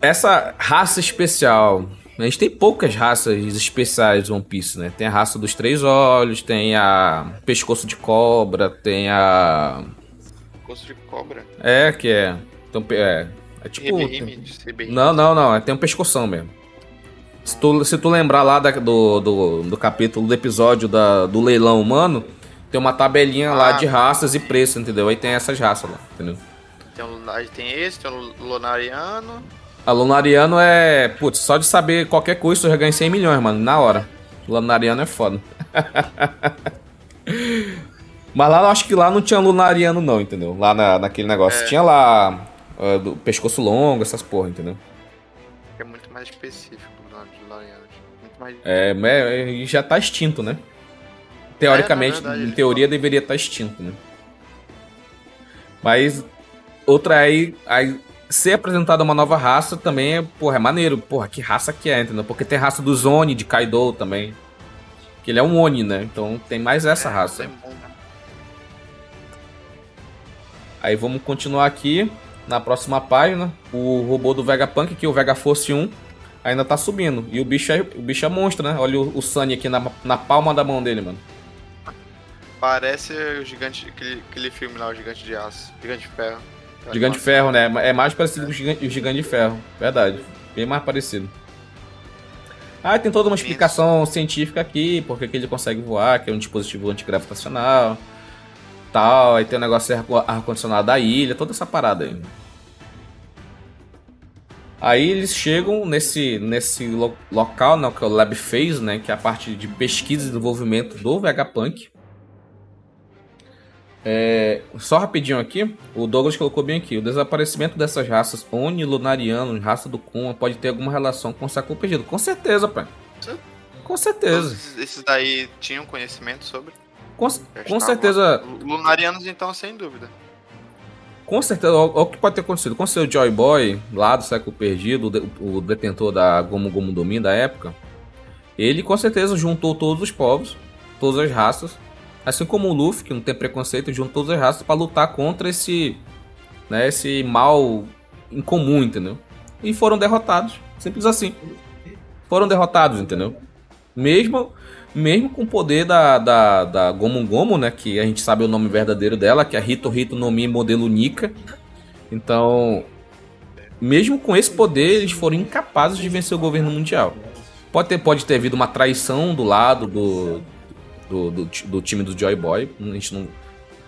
essa raça especial. A gente tem poucas raças especiais One Piece, né? Tem a raça dos três olhos, tem a pescoço de cobra, tem a. Pescoço de cobra? É, que é. Então, é, é tipo. Não, não, não. É, tem um pescoção mesmo. Se tu, se tu lembrar lá da, do, do, do, capítulo do episódio da, do leilão humano, tem uma tabelinha ah, lá de raças e preço, entendeu? Aí tem essas raças lá, entendeu? Tem, tem esse, tem o Lunariano. A Lunariano é. Putz, só de saber qualquer coisa eu já ganhei 100 milhões, mano, na hora. Lunariano é foda. Mas lá eu acho que lá não tinha Lunariano, não, entendeu? Lá na, naquele negócio. É. Tinha lá uh, do pescoço longo, essas porra, entendeu? É muito mais específico. Mais. É, é, já tá extinto, né? Teoricamente, é, verdade, em teoria, deveria estar tá extinto, né? Mas outra aí, aí ser apresentada uma nova raça também é, porra, é maneiro. Porra, que raça que é, entendeu? Porque tem raça do Zone, de Kaido também. Que ele é um Oni, né? Então tem mais essa é, raça. Né? Aí vamos continuar aqui na próxima página. O robô do Vegapunk, que é o Vega Force 1, ainda tá subindo. E o bicho é, o bicho é monstro, né? Olha o, o Sunny aqui na, na palma da mão dele, mano. Parece o gigante, aquele, aquele filme lá, o Gigante de Aço, Gigante de Ferro. Gigante de Ferro, né? É mais parecido com o Gigante, o Gigante de Ferro. Verdade. Bem mais parecido. Ah, tem toda uma explicação científica aqui, porque que ele consegue voar, que é um dispositivo antigravitacional, tal, aí tem o um negócio ar-condicionado da ilha, toda essa parada aí. Aí eles chegam nesse, nesse lo local, né, que é o Lab Phase, né, que é a parte de pesquisa e desenvolvimento do Vegapunk. É, só rapidinho aqui, o Douglas colocou bem aqui: o desaparecimento dessas raças Oni, Lunariano, raça do Kuma, pode ter alguma relação com o século perdido. Com certeza, pai. Com certeza. Esses daí tinham conhecimento sobre? Com, com certeza. Lunarianos, então, sem dúvida. Com certeza, o que pode ter acontecido. Com seu Joy Boy, lá do século perdido, o detentor da Gomu Gomu Domin da época, ele com certeza juntou todos os povos, todas as raças, Assim como o Luffy, que não tem preconceito, juntou todas as raças para lutar contra esse, né, esse mal incomum, entendeu? E foram derrotados. Simples assim. Foram derrotados, entendeu? Mesmo mesmo com o poder da, da, da Gomu Gomu, né? Que a gente sabe o nome verdadeiro dela, que é Hito Hito no Mi modelo Nika. Então, mesmo com esse poder, eles foram incapazes de vencer o governo mundial. Pode ter, pode ter havido uma traição do lado do, do, do, do, time do Joy Boy. A gente não.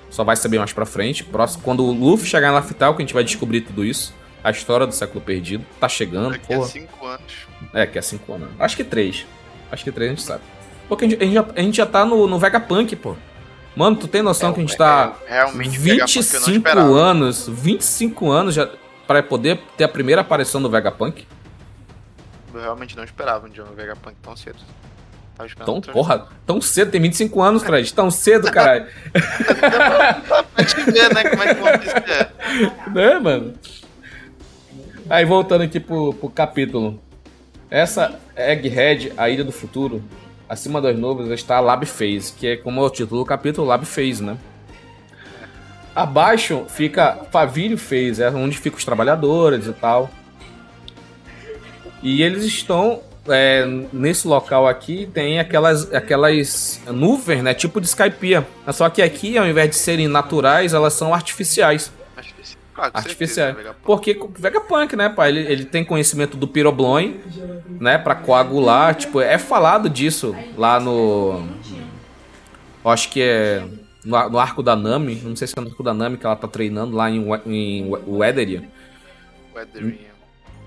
Só vai saber mais pra frente. Próximo, quando o Luffy chegar na Laftal, que a gente vai descobrir tudo isso. A história do século perdido. Tá chegando. Daqui porra. a 5 anos. É, que é 5 anos. Acho que 3. Acho que 3 a gente sabe. Porque a gente, a gente, já, a gente já tá no, no Vegapunk, pô. Mano, tu tem noção é, que a gente tá. É, realmente 25 anos. 25 anos já. Pra poder ter a primeira aparição do Vegapunk? Eu realmente não esperava um dia no Vegapunk tão cedo. Tão, porra, tão cedo, tem 25 anos, Fred. Tão cedo, caralho. pra te ver, né? Como é que é. Né, mano? Aí, voltando aqui pro, pro capítulo. Essa Egghead, a Ilha do Futuro, acima das nuvens está Lab Phase, que é como é o título do capítulo, Lab Phase, né? Abaixo fica Favilho Phase, é onde ficam os trabalhadores e tal. E eles estão é, nesse local aqui tem aquelas, aquelas nuvens, né? Tipo de Skypiea. Só que aqui, ao invés de serem naturais, elas são artificiais. Claro, artificiais. Certeza, Porque Vegapunk, né, pai? Ele, ele tem conhecimento do Pyrobloin, né? Pra coagular. Tipo, é falado disso lá no. Acho que é. No, no, arco da Nami. Não sei se é no arco da Nami que ela tá treinando lá em, em Weatheria. Weatheria.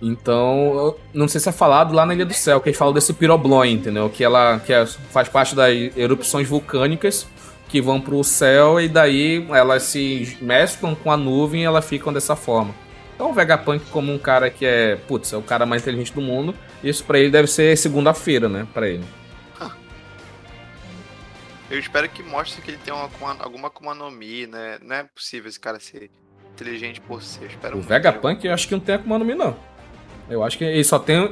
Então, não sei se é falado lá na Ilha do Céu, que eles falam desse Pyroblon, entendeu? Que ela que é, faz parte das erupções vulcânicas que vão pro céu e daí elas se mesclam com a nuvem e elas ficam dessa forma. Então o Vegapunk como um cara que é, putz, é o cara mais inteligente do mundo, isso para ele deve ser segunda-feira, né, para ele. Eu espero que mostre que ele tem uma, alguma Akuma no Mi, né? Não é possível esse cara ser inteligente por si. Eu espero o Vegapunk eu acho que não tem Akuma no Mi, não. Eu acho que ele só tem.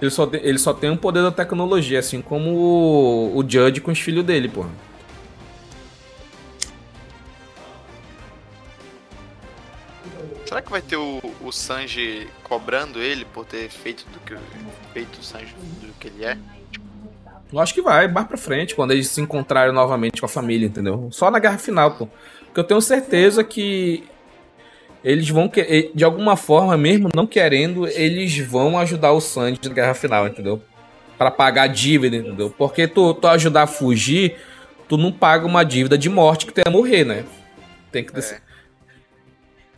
Ele só, ele só tem um poder da tecnologia, assim como o, o Judge com os filhos dele, porra. Será que vai ter o, o Sanji cobrando ele por ter feito do que feito o Sanji do que ele é? Eu acho que vai, mais pra frente, quando eles se encontrarem novamente com a família, entendeu? Só na guerra final, pô. Porque eu tenho certeza que eles vão, de alguma forma, mesmo não querendo, eles vão ajudar o Sanji na guerra final, entendeu? Para pagar a dívida, entendeu? Porque tu, tu ajudar a fugir, tu não paga uma dívida de morte que tem a morrer, né? Tem que é.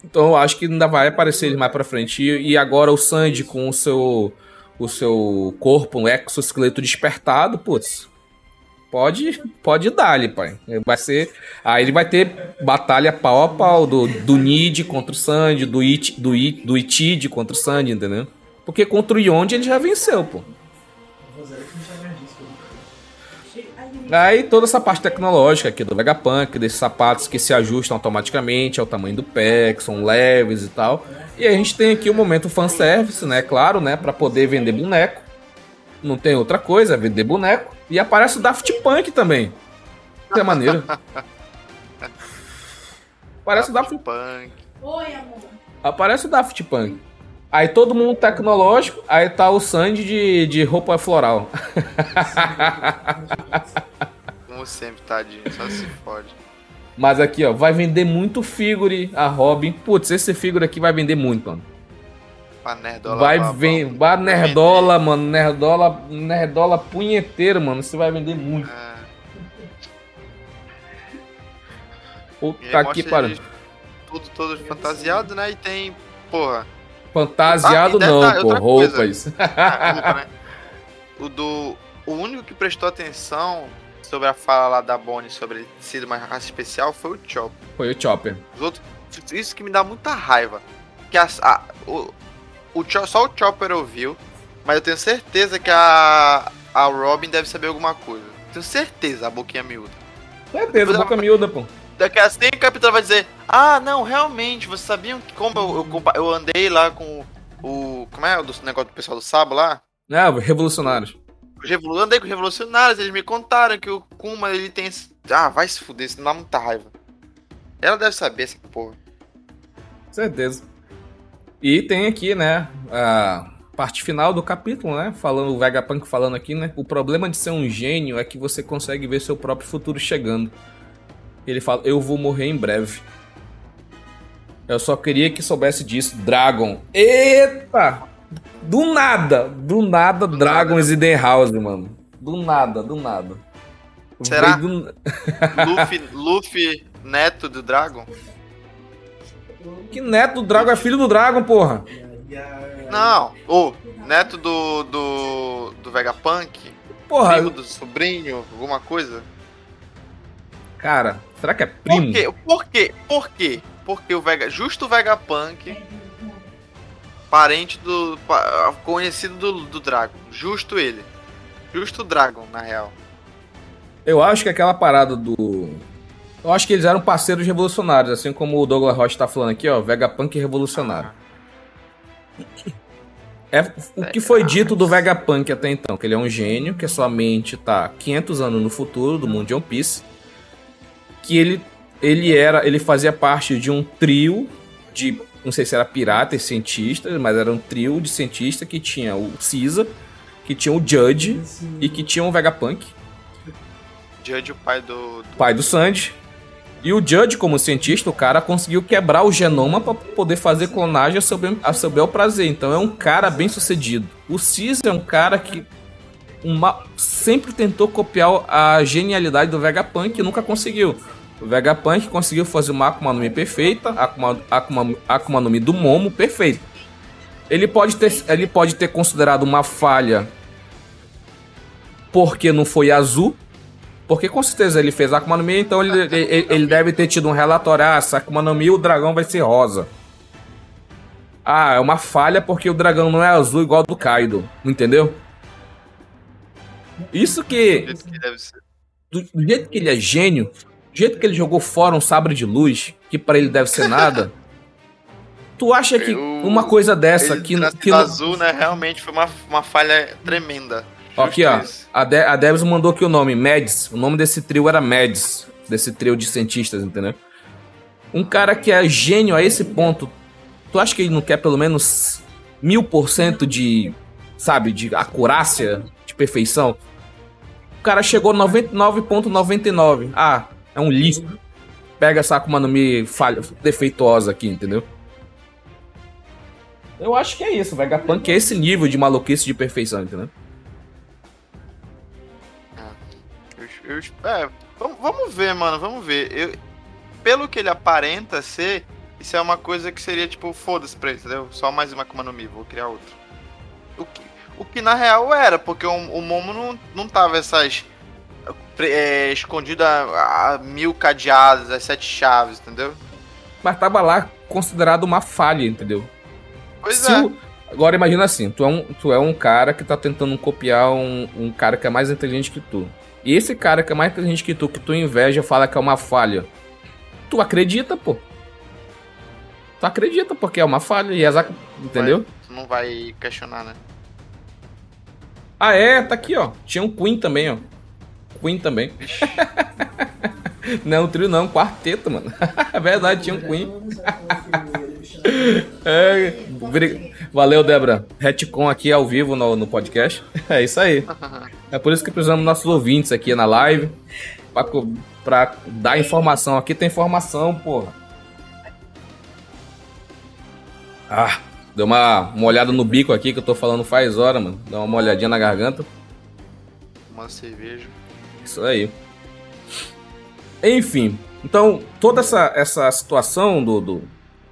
Então eu acho que ainda vai aparecer ele mais pra frente. E, e agora o Sanji com o seu o seu corpo, um exoesqueleto despertado, putz, pode, pode dar ali, pai. Vai ser. Aí ele vai ter batalha pau a pau do, do Nid contra o Sandy, do, It, do, It, do Itid contra o Sandy, entendeu? Porque contra o Yonde ele já venceu, pô. Aí toda essa parte tecnológica aqui do Vegapunk, desses sapatos que se ajustam automaticamente ao tamanho do pé, que são leves e tal. E a gente tem aqui o momento fanservice, né? Claro, né? Pra poder vender boneco. Não tem outra coisa, é vender boneco. E aparece o Daft Punk também. Que é maneiro. Aparece Daft o Daft Punk. Oi, amor. Aparece o Daft Punk. Aí todo mundo tecnológico, aí tá o Sandy de, de roupa floral. Como sempre, tadinho, só se fode. Mas aqui, ó, vai vender muito figure a Robin. Putz, esse figure aqui vai vender muito, mano. Pra nerdola. Vai vender. Vai nerdola, mano. Nerdola, nerdola punheteiro, mano. Você vai vender muito. É. Puta que pariu. Tudo todo fantasiado, né? E tem, porra, Fantasiado ah, não, pô, roupas. Ah, né? O do. O único que prestou atenção sobre a fala lá da Bonnie sobre ser uma raça especial foi o Chopper. Foi o Chopper. Os outros, isso que me dá muita raiva. Que a, a o, o, só o Chopper ouviu, mas eu tenho certeza que a, a Robin deve saber alguma coisa. Tenho certeza, a boquinha miúda. Certeza, a boca miúda, pô. Daqui a 5 o capitão vai dizer: Ah, não, realmente, vocês sabiam que como eu, eu, eu andei lá com o. Como é o negócio do pessoal do Sabo lá? Ah, revolucionários. Eu andei com revolucionários, eles me contaram que o Kuma ele tem. Ah, vai se fuder, isso não dá muita raiva. Ela deve saber essa porra. Certeza. E tem aqui, né, a parte final do capítulo, né? Falando o Vegapunk falando aqui, né? O problema de ser um gênio é que você consegue ver seu próprio futuro chegando. Ele fala: Eu vou morrer em breve. Eu só queria que soubesse disso. Dragon. Eita! Do nada! Do nada, do Dragons nada. e The House, mano. Do nada, do nada. Será? Do... Luffy, Luffy, neto do Dragon? Que neto do Dragon? É filho do Dragon, porra. Não, o neto do, do, do Vegapunk. Porra. Primo do sobrinho, alguma coisa. Cara, Será que é primo? Por quê? Por quê? Por quê? Porque o Vega, justo o Vegapunk, parente do. conhecido do, do Dragon. Justo ele. Justo o Dragon, na real. Eu acho que aquela parada do. Eu acho que eles eram parceiros revolucionários, assim como o Douglas Rocha tá falando aqui, ó. Vegapunk revolucionário. É o que foi dito do Vegapunk até então, que ele é um gênio, que a sua mente tá 500 anos no futuro do mundo de One Piece que ele ele era, ele fazia parte de um trio de, não sei se era pirata e cientista, mas era um trio de cientista que tinha o Caesar, que tinha o Judge e que tinha o Vegapunk. Judge, o pai do, do... pai do Sandy. E o Judge, como cientista, o cara conseguiu quebrar o genoma para poder fazer clonagem a seu, bem, a seu bel prazer. Então é um cara bem sucedido. O Caesar é um cara que uma, sempre tentou copiar a genialidade do Vegapunk e nunca conseguiu. O Vegapunk conseguiu fazer uma Akuma no Mi perfeita, Akuma, Akuma, Akuma no Mi do Momo perfeito. Ele pode, ter, ele pode ter considerado uma falha porque não foi azul, porque com certeza ele fez Akuma no Mi, então ele, ele, ele deve ter tido um relatório, ah, essa Akuma no Mi o dragão vai ser rosa. Ah, é uma falha porque o dragão não é azul igual do Kaido, entendeu? Isso que. Do jeito que ele é gênio, do jeito que ele jogou fora um sabre de luz, que para ele deve ser nada. tu acha que Eu, uma coisa dessa que, que azul, né, realmente foi uma, uma falha tremenda. Aqui, ó. A, De a Debs mandou aqui o nome, Mads. O nome desse trio era Mads. Desse trio de cientistas, entendeu? Um cara que é gênio a esse ponto, Tu acha que ele não quer pelo menos mil por cento de, sabe, de acurácia, de perfeição? O cara chegou 99.99. Ah, é um lixo. Pega essa Akuma no Mi falha, defeituosa aqui, entendeu? Eu acho que é isso, Vegapunk é esse nível de maluquice de perfeição, entendeu? Eu, eu, é, vamos, ver, mano, vamos ver. Eu, pelo que ele aparenta ser, isso é uma coisa que seria tipo, foda-se pra ele, entendeu? Só mais uma Akuma no Mi, vou criar outro. O que, o que na real era, porque o, o Momo não, não tava essas. É, escondido a, a, mil cadeados, as sete chaves, entendeu? Mas tava lá considerado uma falha, entendeu? Pois Se é. O... Agora imagina assim, tu é, um, tu é um cara que tá tentando copiar um, um cara que é mais inteligente que tu. E esse cara que é mais inteligente que tu, que tu inveja, fala que é uma falha. Tu acredita, pô. Tu acredita, porque é uma falha. E exato, entendeu? tu não vai questionar, né? Ah, é, tá aqui, ó. Tinha um Queen também, ó. Queen também. não, trio não, quarteto, mano. É verdade, tinha um Queen. é, valeu, Débora. Retcon aqui ao vivo no, no podcast. É isso aí. É por isso que precisamos nossos ouvintes aqui na live. Pra, pra dar informação. Aqui tem informação, porra. Ah, Deu uma, uma olhada no bico aqui que eu tô falando faz hora, mano. Dá uma olhadinha na garganta. Uma cerveja. Isso aí. Enfim, então toda essa, essa situação do, do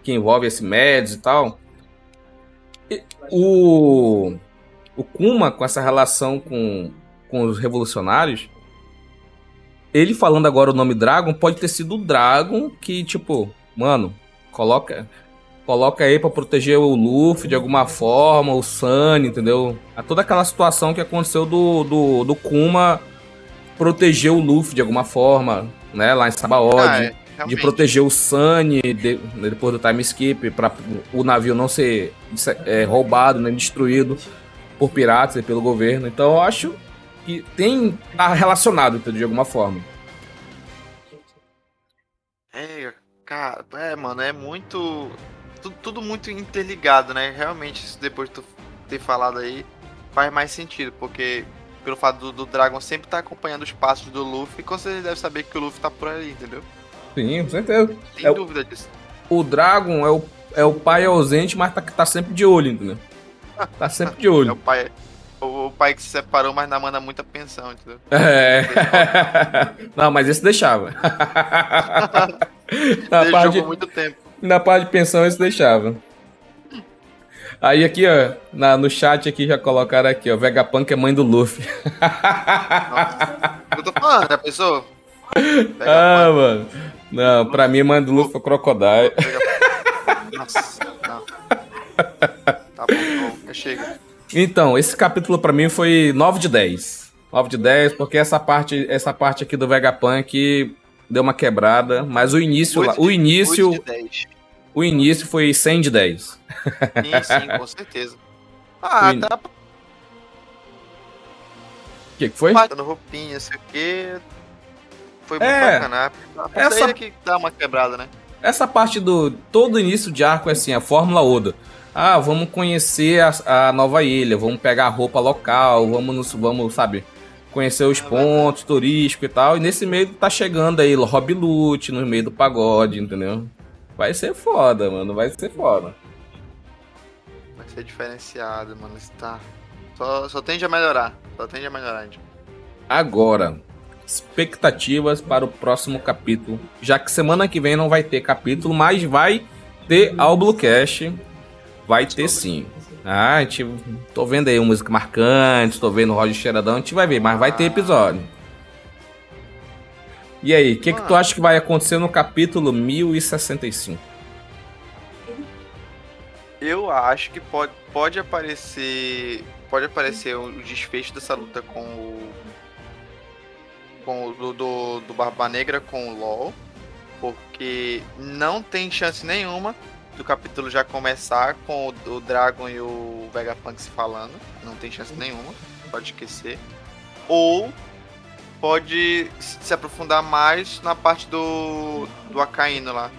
que envolve esse Médios e tal. O, o Kuma, com essa relação com, com os revolucionários, ele falando agora o nome Dragon, pode ter sido o Dragon que, tipo, mano, coloca coloca aí para proteger o Luffy de alguma forma, o Sunny, entendeu? A toda aquela situação que aconteceu do, do, do Kuma proteger o Luffy de alguma forma, né? Lá em Sabaody. Ah, é, de proteger o Sunny de, depois do time skip, para o navio não ser é, roubado, nem destruído por piratas e pelo governo. Então eu acho que tem tá relacionado de alguma forma. É, cara, é, mano, é muito tudo, tudo muito interligado, né? Realmente, depois de tu ter falado aí, faz mais sentido, porque pelo fato do, do Dragon sempre estar tá acompanhando os passos do Luffy, com certeza deve saber que o Luffy tá por ali, entendeu? Sim, com certeza. Sem é dúvida disso. O Dragon é o, é o pai ausente, mas tá, tá sempre de olho, entendeu? Tá sempre de olho. é o pai, o, o, pai que se separou, mas não manda muita pensão, entendeu? É. não, mas esse deixava. Deixou por muito tempo. Na parte de pensão eles deixavam. Aí aqui, ó, na, no chat aqui já colocaram aqui, ó, Vegapunk é mãe do Luffy. Nossa, eu tô falando, já pensou? Ah, mano. Não, pra mim mãe do Luffy é Crocodile. Nossa, não. Tá bom, bom, chega. Então, esse capítulo pra mim foi 9 de 10. 9 de 10, porque essa parte, essa parte aqui do Vegapunk deu uma quebrada, mas o início lá, o início o início foi 100 de 10. Sim, sim, com certeza. Ah, in... tá O que, que foi? Batendo roupinha, sei o que. Foi muito é, bacana. Essa que dá uma quebrada, né? Essa parte do todo início de arco é assim, a Fórmula Oda. Ah, vamos conhecer a, a nova ilha, vamos pegar a roupa local, vamos, vamos, sabe, conhecer os pontos turísticos e tal. E nesse meio tá chegando aí Rob Lute no meio do pagode, entendeu? Vai ser foda, mano. Vai ser foda. Vai ser diferenciado, mano. Está. Só, só tende a melhorar. Só tende a melhorar, gente. Agora, expectativas para o próximo capítulo. Já que semana que vem não vai ter capítulo, mas vai ter ao Bluecast. Vai ter sim. Ah, a gente, tô vendo aí música marcante, tô vendo o Roger Cheiradão, a gente vai ver, mas vai ter episódio. E aí, o que, que tu acha que vai acontecer no capítulo 1065? Eu acho que pode, pode aparecer. Pode aparecer o desfecho dessa luta com o. Com o do, do, do Barba Negra com o LOL. Porque não tem chance nenhuma do capítulo já começar com o, o Dragon e o Vegapunk se falando. Não tem chance nenhuma, pode esquecer. Ou pode se aprofundar mais na parte do, do Acaíno lá.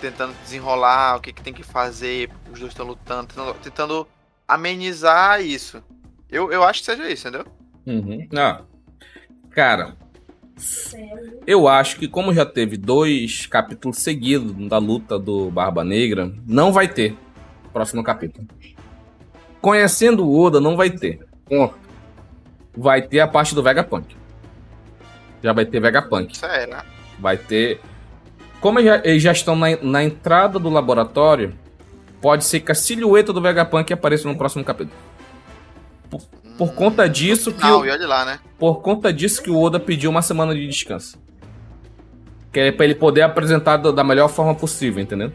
tentando desenrolar o que, que tem que fazer, os dois estão lutando, tentando, tentando amenizar isso. Eu, eu acho que seja isso, entendeu? Uhum. Ah, cara, eu acho que como já teve dois capítulos seguidos da luta do Barba Negra, não vai ter próximo capítulo. Conhecendo o Oda, não vai ter. Vai ter a parte do Vegapunk. Já vai ter Vegapunk. Sério, né? Vai ter. Como eles já, eles já estão na, na, entrada do laboratório, pode ser que a silhueta do Vegapunk apareça no próximo capítulo. Por, por conta disso que. Não, e olha lá, né? Por conta disso que o Oda pediu uma semana de descanso. Que é pra ele poder apresentar da melhor forma possível, entendeu?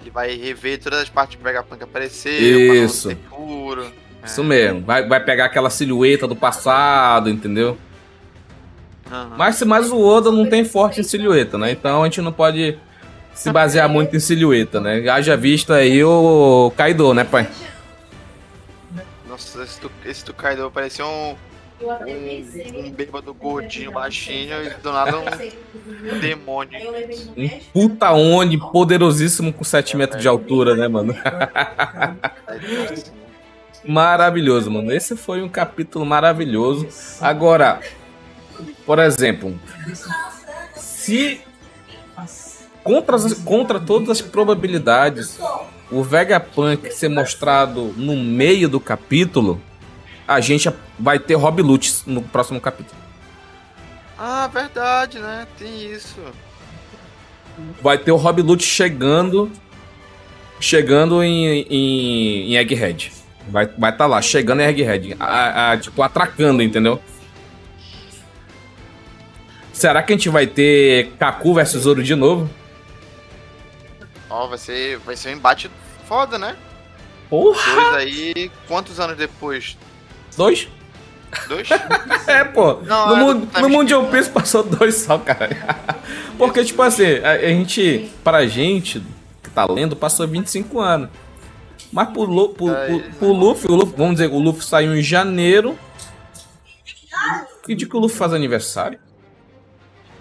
Ele vai rever todas as partes que o Vegapunk apareceu, Isso. puro. Isso mesmo. Vai, vai pegar aquela silhueta do passado, entendeu? Uhum. Mas, mas o Oda não tem forte em silhueta, né? Então a gente não pode se basear muito em silhueta, né? Haja vista aí o Kaido, né, pai? Nossa, esse, tu, esse do Kaido parecia um, um, um bêbado gordinho, baixinho e do nada um demônio. Um puta Oni poderosíssimo com 7 metros de altura, né, mano? Maravilhoso, mano. Esse foi um capítulo maravilhoso. Agora, por exemplo, se contra, contra todas as probabilidades o Vegapunk ser mostrado no meio do capítulo, a gente vai ter Rob Lutz no próximo capítulo. Ah, verdade, né? Tem isso. Vai ter o Rob Lutz chegando chegando em, em, em Egghead. Vai estar vai tá lá, chegando em Egghead. A, a, tipo, atracando, entendeu? Será que a gente vai ter Kaku versus Zoro de novo? Ó, oh, vai ser, vai ser um embate foda, né? Porra! Dois aí, quantos anos depois? Dois? Dois? é, pô. Não, no, mundo, no mundo de One Piece passou dois só, cara. Porque, tipo assim, a, a, gente, pra gente que tá lendo, passou 25 anos. Mas pro, pro, pro, pro Luffy, o Luffy, vamos dizer, o Luffy saiu em janeiro. Que dia que o Luffy faz aniversário?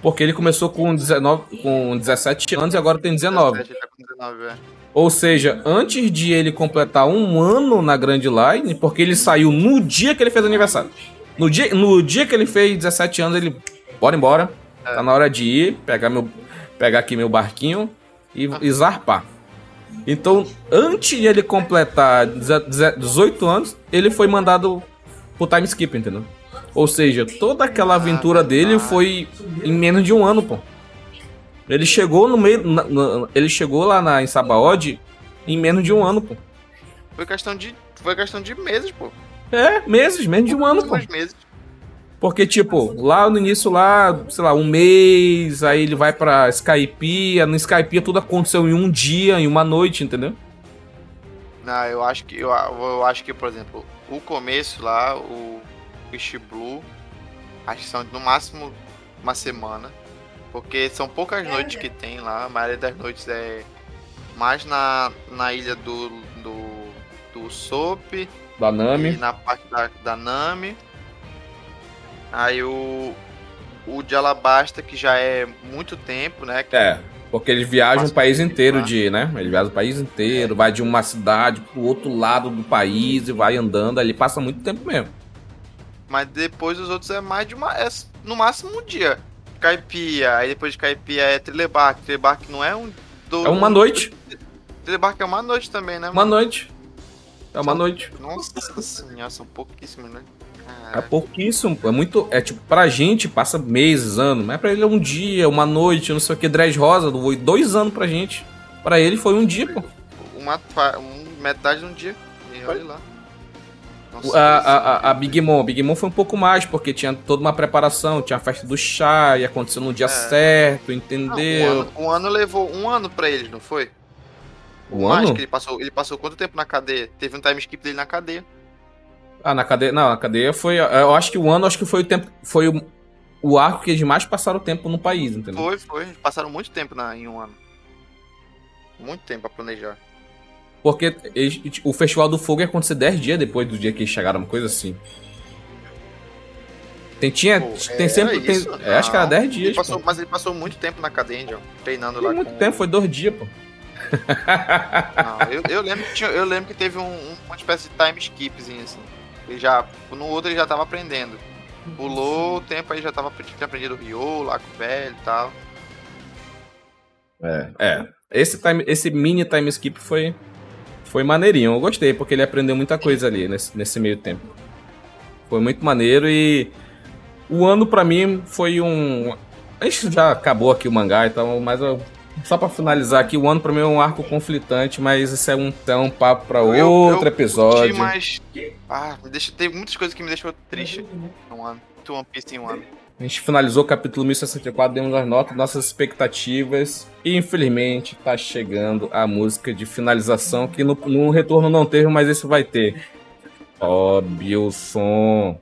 Porque ele começou com, 19, com 17 anos e agora tem 19. 17, tá com 19 é. Ou seja, antes de ele completar um ano na Grand Line, porque ele saiu no dia que ele fez aniversário. No dia, no dia que ele fez 17 anos, ele. Bora embora. É. Tá na hora de ir, pegar, meu, pegar aqui meu barquinho e, e zarpar. Então, antes de ele completar 18 anos, ele foi mandado pro time skip, entendeu? Ou seja, toda aquela aventura dele foi em menos de um ano, pô. Ele chegou no meio. Na, na, ele chegou lá na, em Sabaody em menos de um ano, pô. Foi questão de. Foi questão de meses, pô. É, meses, menos de um ano, pô. meses. Porque, tipo, lá no início, lá, sei lá, um mês, aí ele vai pra Skypiea, no Skypiea tudo aconteceu em um dia, em uma noite, entendeu? Não, eu acho que, eu, eu acho que, por exemplo, o começo lá, o Fish Blue, acho que são no máximo uma semana. Porque são poucas noites que tem lá, a maioria das noites é mais na, na ilha do, do, do Sop. Da Nami. na parte da, da Nami. Aí o, o de Alabasta, que já é muito tempo, né? é, porque eles viajam o país inteiro de, né? Ele viaja o país inteiro, é. vai de uma cidade pro outro lado do país e vai andando, ali passa muito tempo mesmo. Mas depois os outros é mais de uma. É no máximo um dia. Caipia, aí depois de Caipia é Telebark. Telebark não é um. Do, é uma noite. Telebark é uma noite também, né? Uma mano? noite. É uma noite. Nossa senhora, são pouquíssimos, né? Caraca. É pouquíssimo, é muito. É tipo, pra gente passa meses, anos, mas pra ele é um dia, uma noite, não sei o que, Dress Rosa, foi dois anos pra gente. Pra ele foi um dia, pô. Uma, um, metade de um dia. E olha lá. Nossa, a, a, a, Big Mom. Big Mom foi um pouco mais, porque tinha toda uma preparação, tinha a festa do chá, e aconteceu no dia é. certo, entendeu? Não, um, ano, um, ano, levou um ano pra eles, não foi? Um mais ano? que ele passou. Ele passou quanto tempo na cadeia? Teve um time skip dele na cadeia. Ah, na cadeia. Não, na cadeia foi. Eu acho que o ano acho que foi o tempo. Foi o, o arco que eles mais passaram tempo no país, entendeu? Foi, foi. Passaram muito tempo na, em um ano. Muito tempo pra planejar. Porque eles, o Festival do Fogo ia acontecer 10 dias depois do dia que eles chegaram, uma coisa assim. Tem, tinha, pô, tem sempre. Tem, é, acho que era 10 dias. Ele passou, mas ele passou muito tempo na cadeia, John, treinando lá. Muito com... tempo, foi dois dias, pô. Não, eu, eu, lembro que tinha, eu lembro que teve um, uma espécie de time skipzinho, assim. Ele já, no outro ele já tava aprendendo. Pulou o tempo aí já tava tinha aprendido o Ryo lá com o velho e tal. É, é. Esse, time, esse mini time skip foi, foi maneirinho. Eu gostei, porque ele aprendeu muita coisa ali nesse, nesse meio tempo. Foi muito maneiro e o ano para mim foi um. Gente já acabou aqui o mangá e tal, mas eu, só para finalizar aqui, o ano para mim é um arco conflitante, mas isso é um, é um papo para outro eu episódio. Mas... Ah, me deixa, tem muitas coisas que me deixam triste um ano. Muito One Piece em um ano. A gente finalizou o capítulo 1064, demos as notas, nossas expectativas. E infelizmente tá chegando a música de finalização, que no, no retorno não teve, mas esse vai ter. Sobe o som.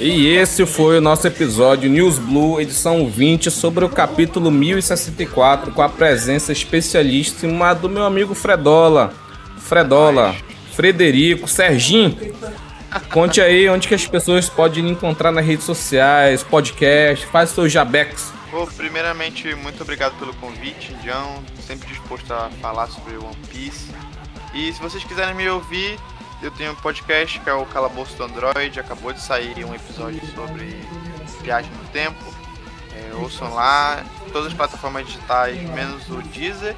E esse foi o nosso episódio News Blue, edição 20, sobre o capítulo 1064, com a presença especialíssima do meu amigo Fredola. Fredola, Frederico, Serginho. Conte aí onde que as pessoas podem encontrar nas redes sociais, podcast, faz seu jabex. Pô, primeiramente, muito obrigado pelo convite, Indião. Sempre disposto a falar sobre One Piece. E se vocês quiserem me ouvir, eu tenho um podcast que é o Calabouço do Android. Acabou de sair um episódio sobre viagem no tempo. É, ouçam lá, todas as plataformas digitais, menos o Deezer.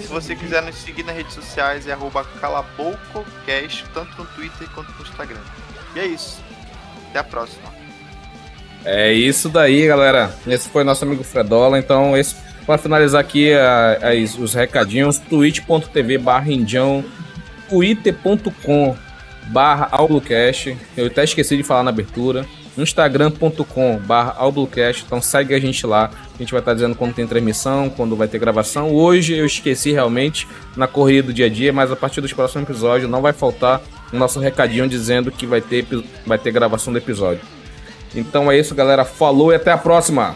Se você quiser nos seguir nas redes sociais, é calaboucocast, tanto no Twitter quanto no Instagram. E é isso. Até a próxima. É isso daí, galera. Esse foi nosso amigo Fredola. Então, esse para finalizar aqui a, a, os recadinhos, twitch.tv barra twitter.com barra Albluecast. Eu até esqueci de falar na abertura. Instagram.com barra Albluecast. Então segue a gente lá. A gente vai estar dizendo quando tem transmissão, quando vai ter gravação. Hoje eu esqueci realmente na corrida do dia a dia, mas a partir dos próximos episódios não vai faltar o nosso recadinho dizendo que vai ter, vai ter gravação do episódio. Então é isso, galera. Falou e até a próxima!